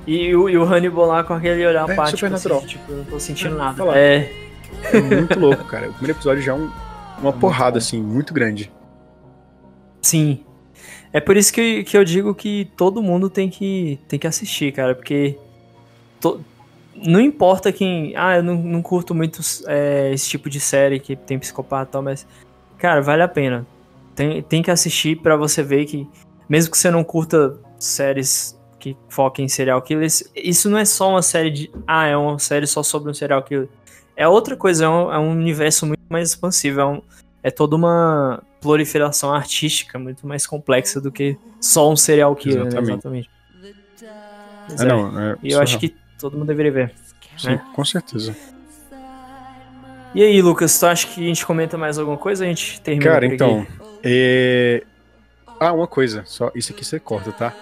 E o, e o Hannibal lá com aquele olhar é, apático. Super natural. Assim, tipo, eu não tô sentindo é, nada. É... é muito louco, cara. O primeiro episódio já é um, uma é porrada, assim, muito grande. Sim. É por isso que, que eu digo que todo mundo tem que, tem que assistir, cara, porque to, não importa quem. Ah, eu não, não curto muito é, esse tipo de série que tem psicopata e tal, mas cara, vale a pena. Tem, tem que assistir para você ver que, mesmo que você não curta séries que foquem em serial killers, isso não é só uma série de. Ah, é uma série só sobre um serial killer. É outra coisa, é um, é um universo muito mais expansivo. É, um, é toda uma proliferação artística muito mais complexa do que só um serial killer, né? Exatamente. Né? Exatamente. Ah, não, é, e eu acho que todo mundo deveria ver. Sim, né? com certeza. E aí, Lucas, tu acha que a gente comenta mais alguma coisa a gente termina Cara, então. É... Ah, uma coisa, só isso aqui você corta, tá?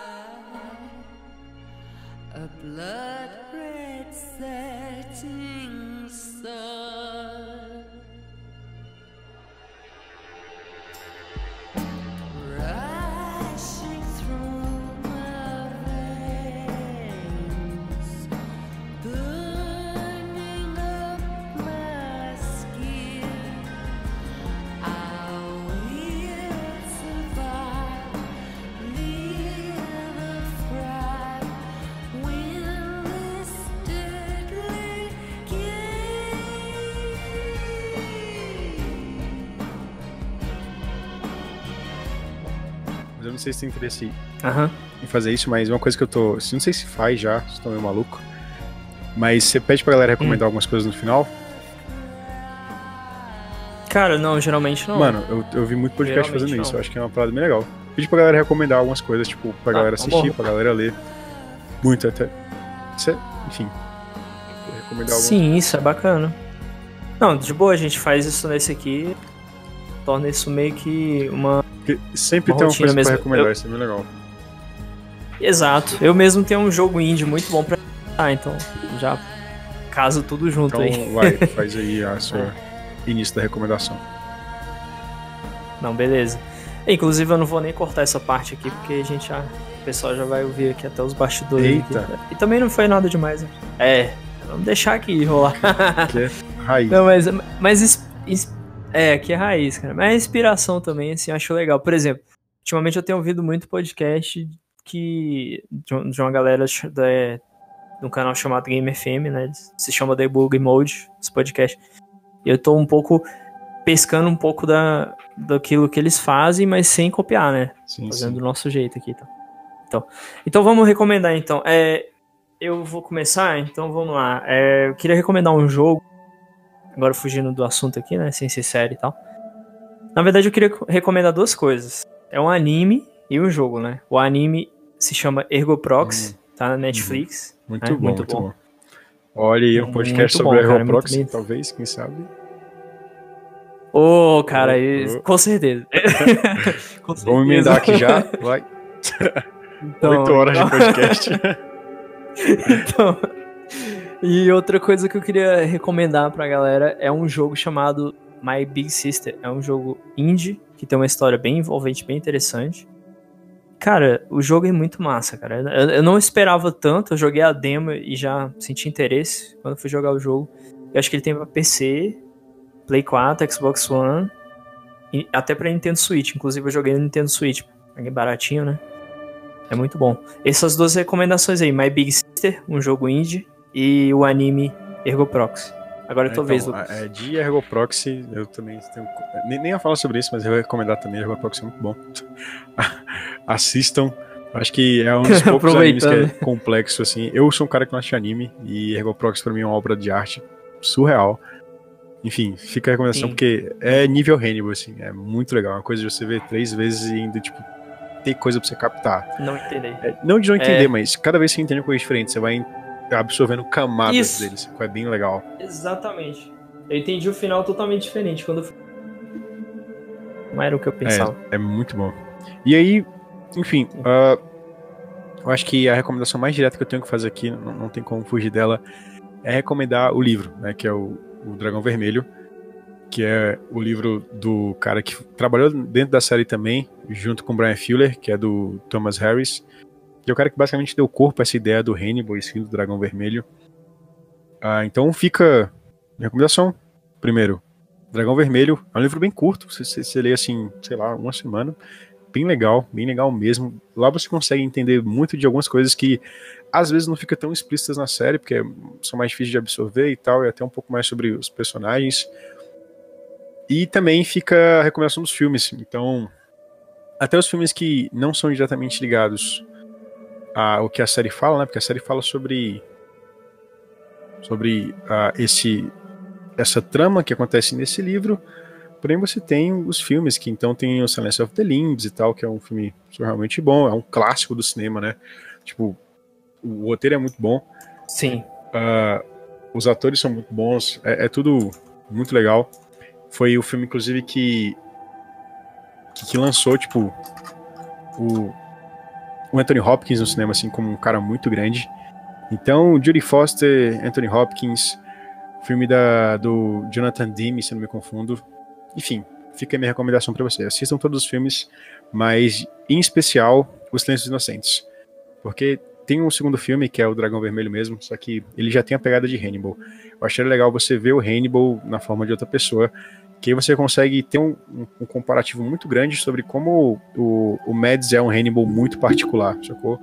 Se tem interesse uhum. em fazer isso, mas uma coisa que eu tô. Não sei se faz já, se tô meio maluco. Mas você pede pra galera recomendar hum. algumas coisas no final? Cara, não, geralmente não. Mano, eu, eu vi muito podcast geralmente fazendo não. isso, eu acho que é uma parada bem legal. Pede pra galera recomendar algumas coisas, tipo, pra ah, galera assistir, pra galera ler. Muito até. Cê, enfim. Recomendar alguma Sim, isso é bacana. Não, de boa, a gente faz isso nesse aqui. Torna isso meio que uma porque sempre uma tem uma coisa mesmo. pra recomendar, eu... isso é bem legal. Exato. Eu mesmo tenho um jogo indie muito bom pra. Ah, então já caso tudo junto então, aí. vai, faz aí a sua início da recomendação. Não, beleza. Inclusive eu não vou nem cortar essa parte aqui, porque a gente já. O pessoal já vai ouvir aqui até os bastidores. Eita. Aqui. E também não foi nada demais. Né? É, vamos deixar aqui rolar. que raiz. Não, mas, mas é, aqui é raiz, cara. Mas é inspiração também, assim, acho legal. Por exemplo, ultimamente eu tenho ouvido muito podcast que. de uma galera é, num canal chamado Game FM, né? Se chama Debug Mode, esse podcast. Eu tô um pouco pescando um pouco da, daquilo que eles fazem, mas sem copiar, né? Sim, Fazendo sim. do nosso jeito aqui, tá? Então, então vamos recomendar então. É, eu vou começar, então vamos lá. É, eu queria recomendar um jogo. Agora fugindo do assunto aqui, né? Sem ser série e tal. Na verdade, eu queria recomendar duas coisas. É um anime e um jogo, né? O anime se chama Ergoprox, hum. tá na Netflix. Hum. Muito, né? bom, muito, muito bom, Olha aí, um podcast sobre bom, Ergoprox, talvez, quem sabe. Ô, oh, cara, oh, com certeza. com certeza. Vamos emendar aqui já, vai. Então, 8 horas então... de podcast. então. E outra coisa que eu queria recomendar pra galera é um jogo chamado My Big Sister. É um jogo indie que tem uma história bem envolvente, bem interessante. Cara, o jogo é muito massa, cara. Eu, eu não esperava tanto, eu joguei a demo e já senti interesse quando fui jogar o jogo. Eu acho que ele tem pra PC, Play 4, Xbox One e até pra Nintendo Switch. Inclusive eu joguei no Nintendo Switch. É baratinho, né? É muito bom. Essas duas recomendações aí, My Big Sister, um jogo indie, e o anime Ergo Proxy. Agora é tua então, vez, Lucas. É, de Ergo Proxy, eu também tenho. Nem, nem ia falar sobre isso, mas eu vou recomendar também. Ergo Proxy é muito bom. Assistam. Acho que é um dos poucos animes que é complexo, assim. Eu sou um cara que não assiste anime, e Ergo Proxy pra mim é uma obra de arte surreal. Enfim, fica a recomendação, Sim. porque é nível Hannibal, assim. É muito legal. É uma coisa de você ver três vezes e ainda, tipo, ter coisa pra você captar. Não entender. É, não de não entender, é... mas cada vez que você entende uma coisa diferente, você vai absorvendo camadas Isso. deles, que é bem legal. Exatamente. Eu entendi o final totalmente diferente quando não era o que eu pensava. É, é muito bom. E aí, enfim, uh, eu acho que a recomendação mais direta que eu tenho que fazer aqui, não, não tem como fugir dela, é recomendar o livro, né, que é o, o Dragão Vermelho, que é o livro do cara que trabalhou dentro da série também, junto com Brian Fuller, que é do Thomas Harris, que é o cara que basicamente deu corpo a essa ideia do Hannibal, esse filho do Dragão Vermelho. Ah, então fica minha recomendação. Primeiro, Dragão Vermelho é um livro bem curto, você, você, você lê assim, sei lá, uma semana. Bem legal, bem legal mesmo. Lá você consegue entender muito de algumas coisas que às vezes não fica tão explícitas na série, porque são mais difíceis de absorver e tal, e até um pouco mais sobre os personagens. E também fica a recomendação dos filmes. Então, até os filmes que não são diretamente ligados ao que a série fala, né? Porque a série fala sobre sobre uh, esse essa trama que acontece nesse livro. Porém, você tem os filmes que então tem o Silence of the Limbs e tal, que é um filme realmente bom, é um clássico do cinema, né? Tipo, o roteiro é muito bom. Sim. Uh, os atores são muito bons, é, é tudo muito legal. Foi o filme, inclusive, que, que, que lançou, tipo, o, o Anthony Hopkins no cinema, assim, como um cara muito grande. Então, Judy Foster, Anthony Hopkins, filme da, do Jonathan Demme, se não me confundo. Enfim, fica a minha recomendação para você. Assistam todos os filmes, mas em especial Os Silêncios Inocentes. Porque tem um segundo filme, que é o Dragão Vermelho mesmo, só que ele já tem a pegada de Hannibal. Eu achei legal você ver o Hannibal na forma de outra pessoa que aí você consegue ter um, um, comparativo muito grande sobre como o, o Mads é um Hannibal muito particular, sacou?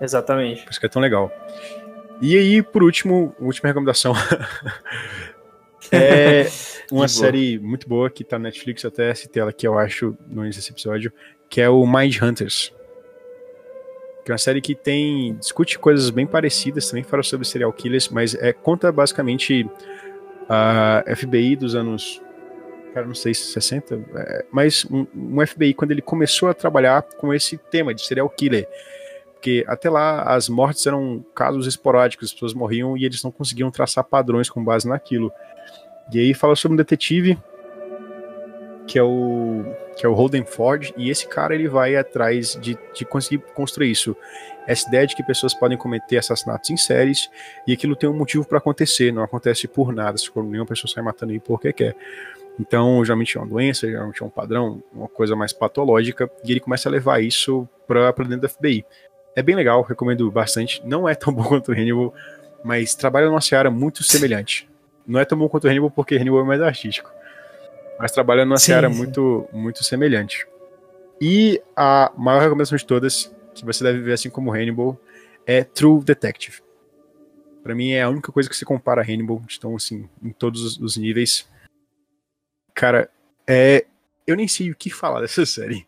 Exatamente. Por isso que é tão legal. E aí, por último, última recomendação. é uma série muito boa que tá na Netflix, até citei ela aqui, eu acho, no início desse episódio, que é o Mind Hunters. Que é uma série que tem. discute coisas bem parecidas, também fala sobre serial killers, mas é, conta basicamente a FBI dos anos, cara, não sei se 60, é, mas um, um, FBI quando ele começou a trabalhar com esse tema de serial killer. Porque até lá as mortes eram casos esporádicos, as pessoas morriam e eles não conseguiam traçar padrões com base naquilo. E aí fala sobre um detetive que é o que é o Holden Ford e esse cara ele vai atrás de, de conseguir construir isso essa ideia de que pessoas podem cometer assassinatos em séries e aquilo tem um motivo para acontecer, não acontece por nada, se nenhuma pessoa sai matando aí porque quer. Então, geralmente é uma doença, geralmente é um padrão, uma coisa mais patológica, e ele começa a levar isso para dentro da FBI. É bem legal, recomendo bastante. Não é tão bom quanto o Hannibal, mas trabalha numa seara muito semelhante. Não é tão bom quanto o Hannibal porque Hannibal é mais artístico, mas trabalha numa sim, seara sim. muito, muito semelhante. E a maior recomendação de todas que você deve ver assim como Hannibal é True Detective. Pra mim é a única coisa que se compara a Hannibal. Então, assim, em todos os níveis. Cara, é. Eu nem sei o que falar dessa série.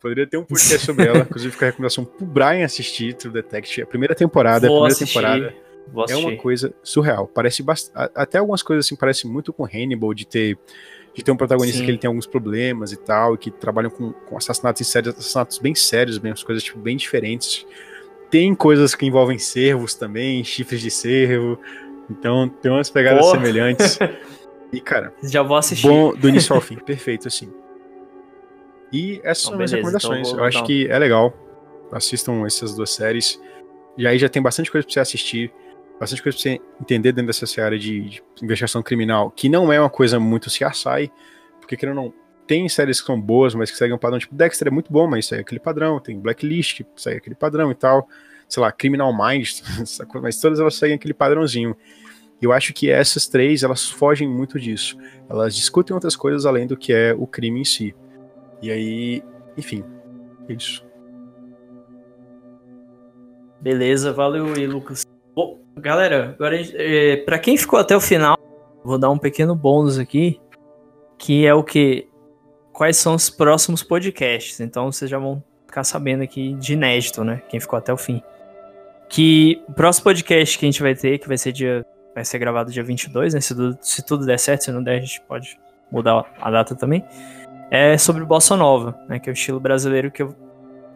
Poderia ter um podcast sobre ela, inclusive fica a recomendação pro Brian assistir True Detective. A primeira temporada, Vou a primeira assistir. temporada é uma coisa surreal. Parece bast... até algumas coisas assim parecem muito com Hannibal de ter de ter um protagonista Sim. que ele tem alguns problemas e tal, e que trabalham com, com assassinatos em série, assassinatos bem sérios, bem as coisas tipo bem diferentes. Tem coisas que envolvem cervos também, chifres de cervo. Então tem umas pegadas Porra. semelhantes. E cara, Já vou assistir. bom do início ao fim, perfeito assim. E essas Então, são minhas beleza, então recomendações. vou eu acho que é legal. Assistam essas duas séries. E aí já tem bastante coisa pra você assistir, bastante coisa pra você entender dentro dessa área de, de investigação criminal, que não é uma coisa muito CSI, porque querendo não, tem séries que são boas, mas que seguem um padrão, tipo Dexter é muito bom, mas segue aquele padrão, tem Blacklist, que segue aquele padrão e tal, sei lá, Criminal Minds, mas todas elas seguem aquele padrãozinho. Eu acho que essas três, elas fogem muito disso. Elas discutem outras coisas além do que é o crime em si. E aí, enfim, é isso. Beleza, valeu aí, Lucas. Bom, galera, agora é, pra quem ficou até o final, vou dar um pequeno bônus aqui, que é o que? Quais são os próximos podcasts? Então vocês já vão ficar sabendo aqui de inédito, né? Quem ficou até o fim. Que o próximo podcast que a gente vai ter, que vai ser dia. Vai ser gravado dia 22, né? Se tudo, se tudo der certo, se não der, a gente pode mudar a data também. É sobre Bossa Nova, né? Que é o estilo brasileiro que eu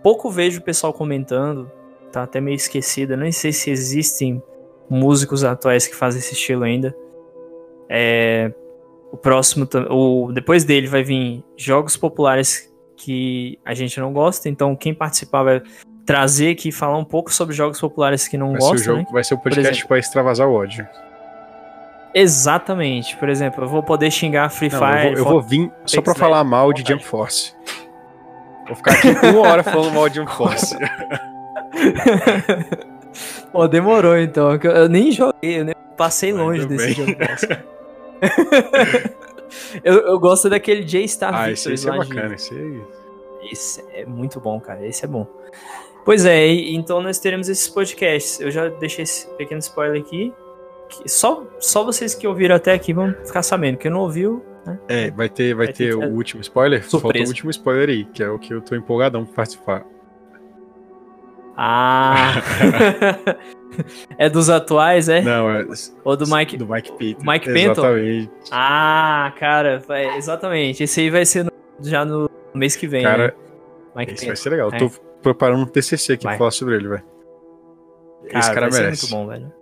pouco vejo o pessoal comentando tá até meio esquecida. Nem sei se existem músicos atuais que fazem esse estilo ainda. É, o próximo, o depois dele vai vir jogos populares que a gente não gosta. Então quem participar vai trazer aqui e falar um pouco sobre jogos populares que não Vai ser, o gostam, jogo, né? vai ser o podcast pra extravasar o ódio. Exatamente. Por exemplo, eu vou poder xingar Free Não, Fire. eu, vou, eu vou vir só pra Apex falar mal de. Jump Force. Vou ficar aqui uma hora falando mal de Jump Force. Pô, demorou então. que Eu nem joguei, eu nem passei longe bem. desse jogo. eu, eu gosto daquele J-Star ah, Victory esse é bacana. Esse aí. Esse é muito bom, cara. Esse é bom. Pois é, então nós teremos esses podcasts. Eu já deixei esse pequeno spoiler aqui. só, só vocês que ouviram até aqui vão ficar sabendo. Quem não ouviu, né? É, vai ter, vai Vai ter ter o último spoiler. Falta o Surpresa. último spoiler aí, que é o que eu tô empolgadão pra participar. Ah! é dos atuais, é? Não, é Ou do Mike? do Mike Payton. Mike Payton? Exatamente. Ah, cara, vai- exatamente. Esse aí vai ser no- já no mês que vem. Cara, né? Mike esse vai Payton. ser legal. É. Tô preparando um TCC aqui Vai. pra falar sobre ele, velho. Esse Cara, vai merece. muito bom, velho.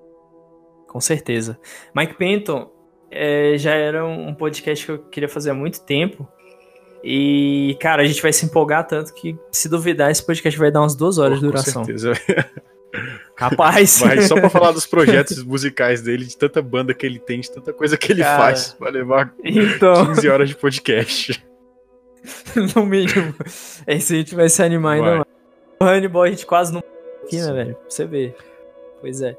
Com certeza. Mike Penton é, já era um podcast que eu queria fazer há muito tempo. E, cara, a gente vai se empolgar tanto que, se duvidar, esse podcast vai dar umas duas horas de Com duração. certeza. Rapaz! Vai só pra falar dos projetos musicais dele, de tanta banda que ele tem, de tanta coisa que ele Cara. faz. Vai levar então, 15 horas de podcast. no mínimo. Esse a gente vai se animar ainda Vai. mais. O Hannibal a gente quase não aqui, né, velho? Pra você ver. Pois é.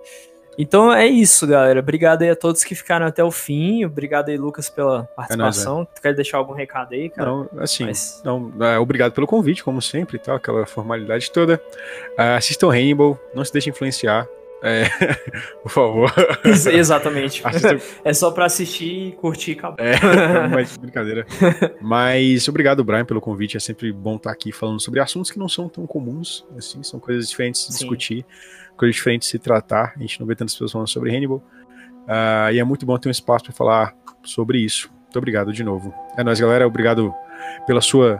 Então é isso, galera. Obrigado aí a todos que ficaram até o fim. Obrigado aí, Lucas, pela participação. tu quer deixar algum recado aí, cara? Não, assim, Mas- não, é, obrigado pelo convite, como sempre, tal, aquela formalidade toda. Ah, assistam Hannibal, não se deixem influenciar. É, por favor. Ex- Exatamente. É só pra assistir e curtir e acabou. é, mas brincadeira. Mas obrigado, Brian, pelo convite. É sempre bom estar aqui falando sobre assuntos que não são tão comuns, assim, são coisas diferentes de Sim. discutir, coisas diferentes de se tratar. A gente não vê tantas pessoas falando sobre Hannibal. Ah, e é muito bom ter um espaço para falar sobre isso. Muito obrigado de novo. É nóis, galera. Obrigado pela sua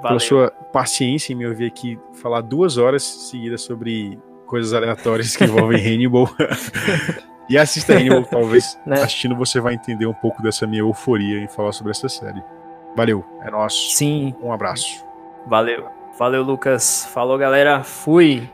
pela sua paciência em me ouvir aqui falar duas horas seguidas sobre coisas aleatórias que envolvem Hannibal. e assista Hannibal, talvez Né? assistindo você vai entender um pouco dessa minha euforia em falar sobre essa série. Valeu, é nosso. Sim, Um abraço. valeu. Valeu, Lucas. Falou, galera. Fui.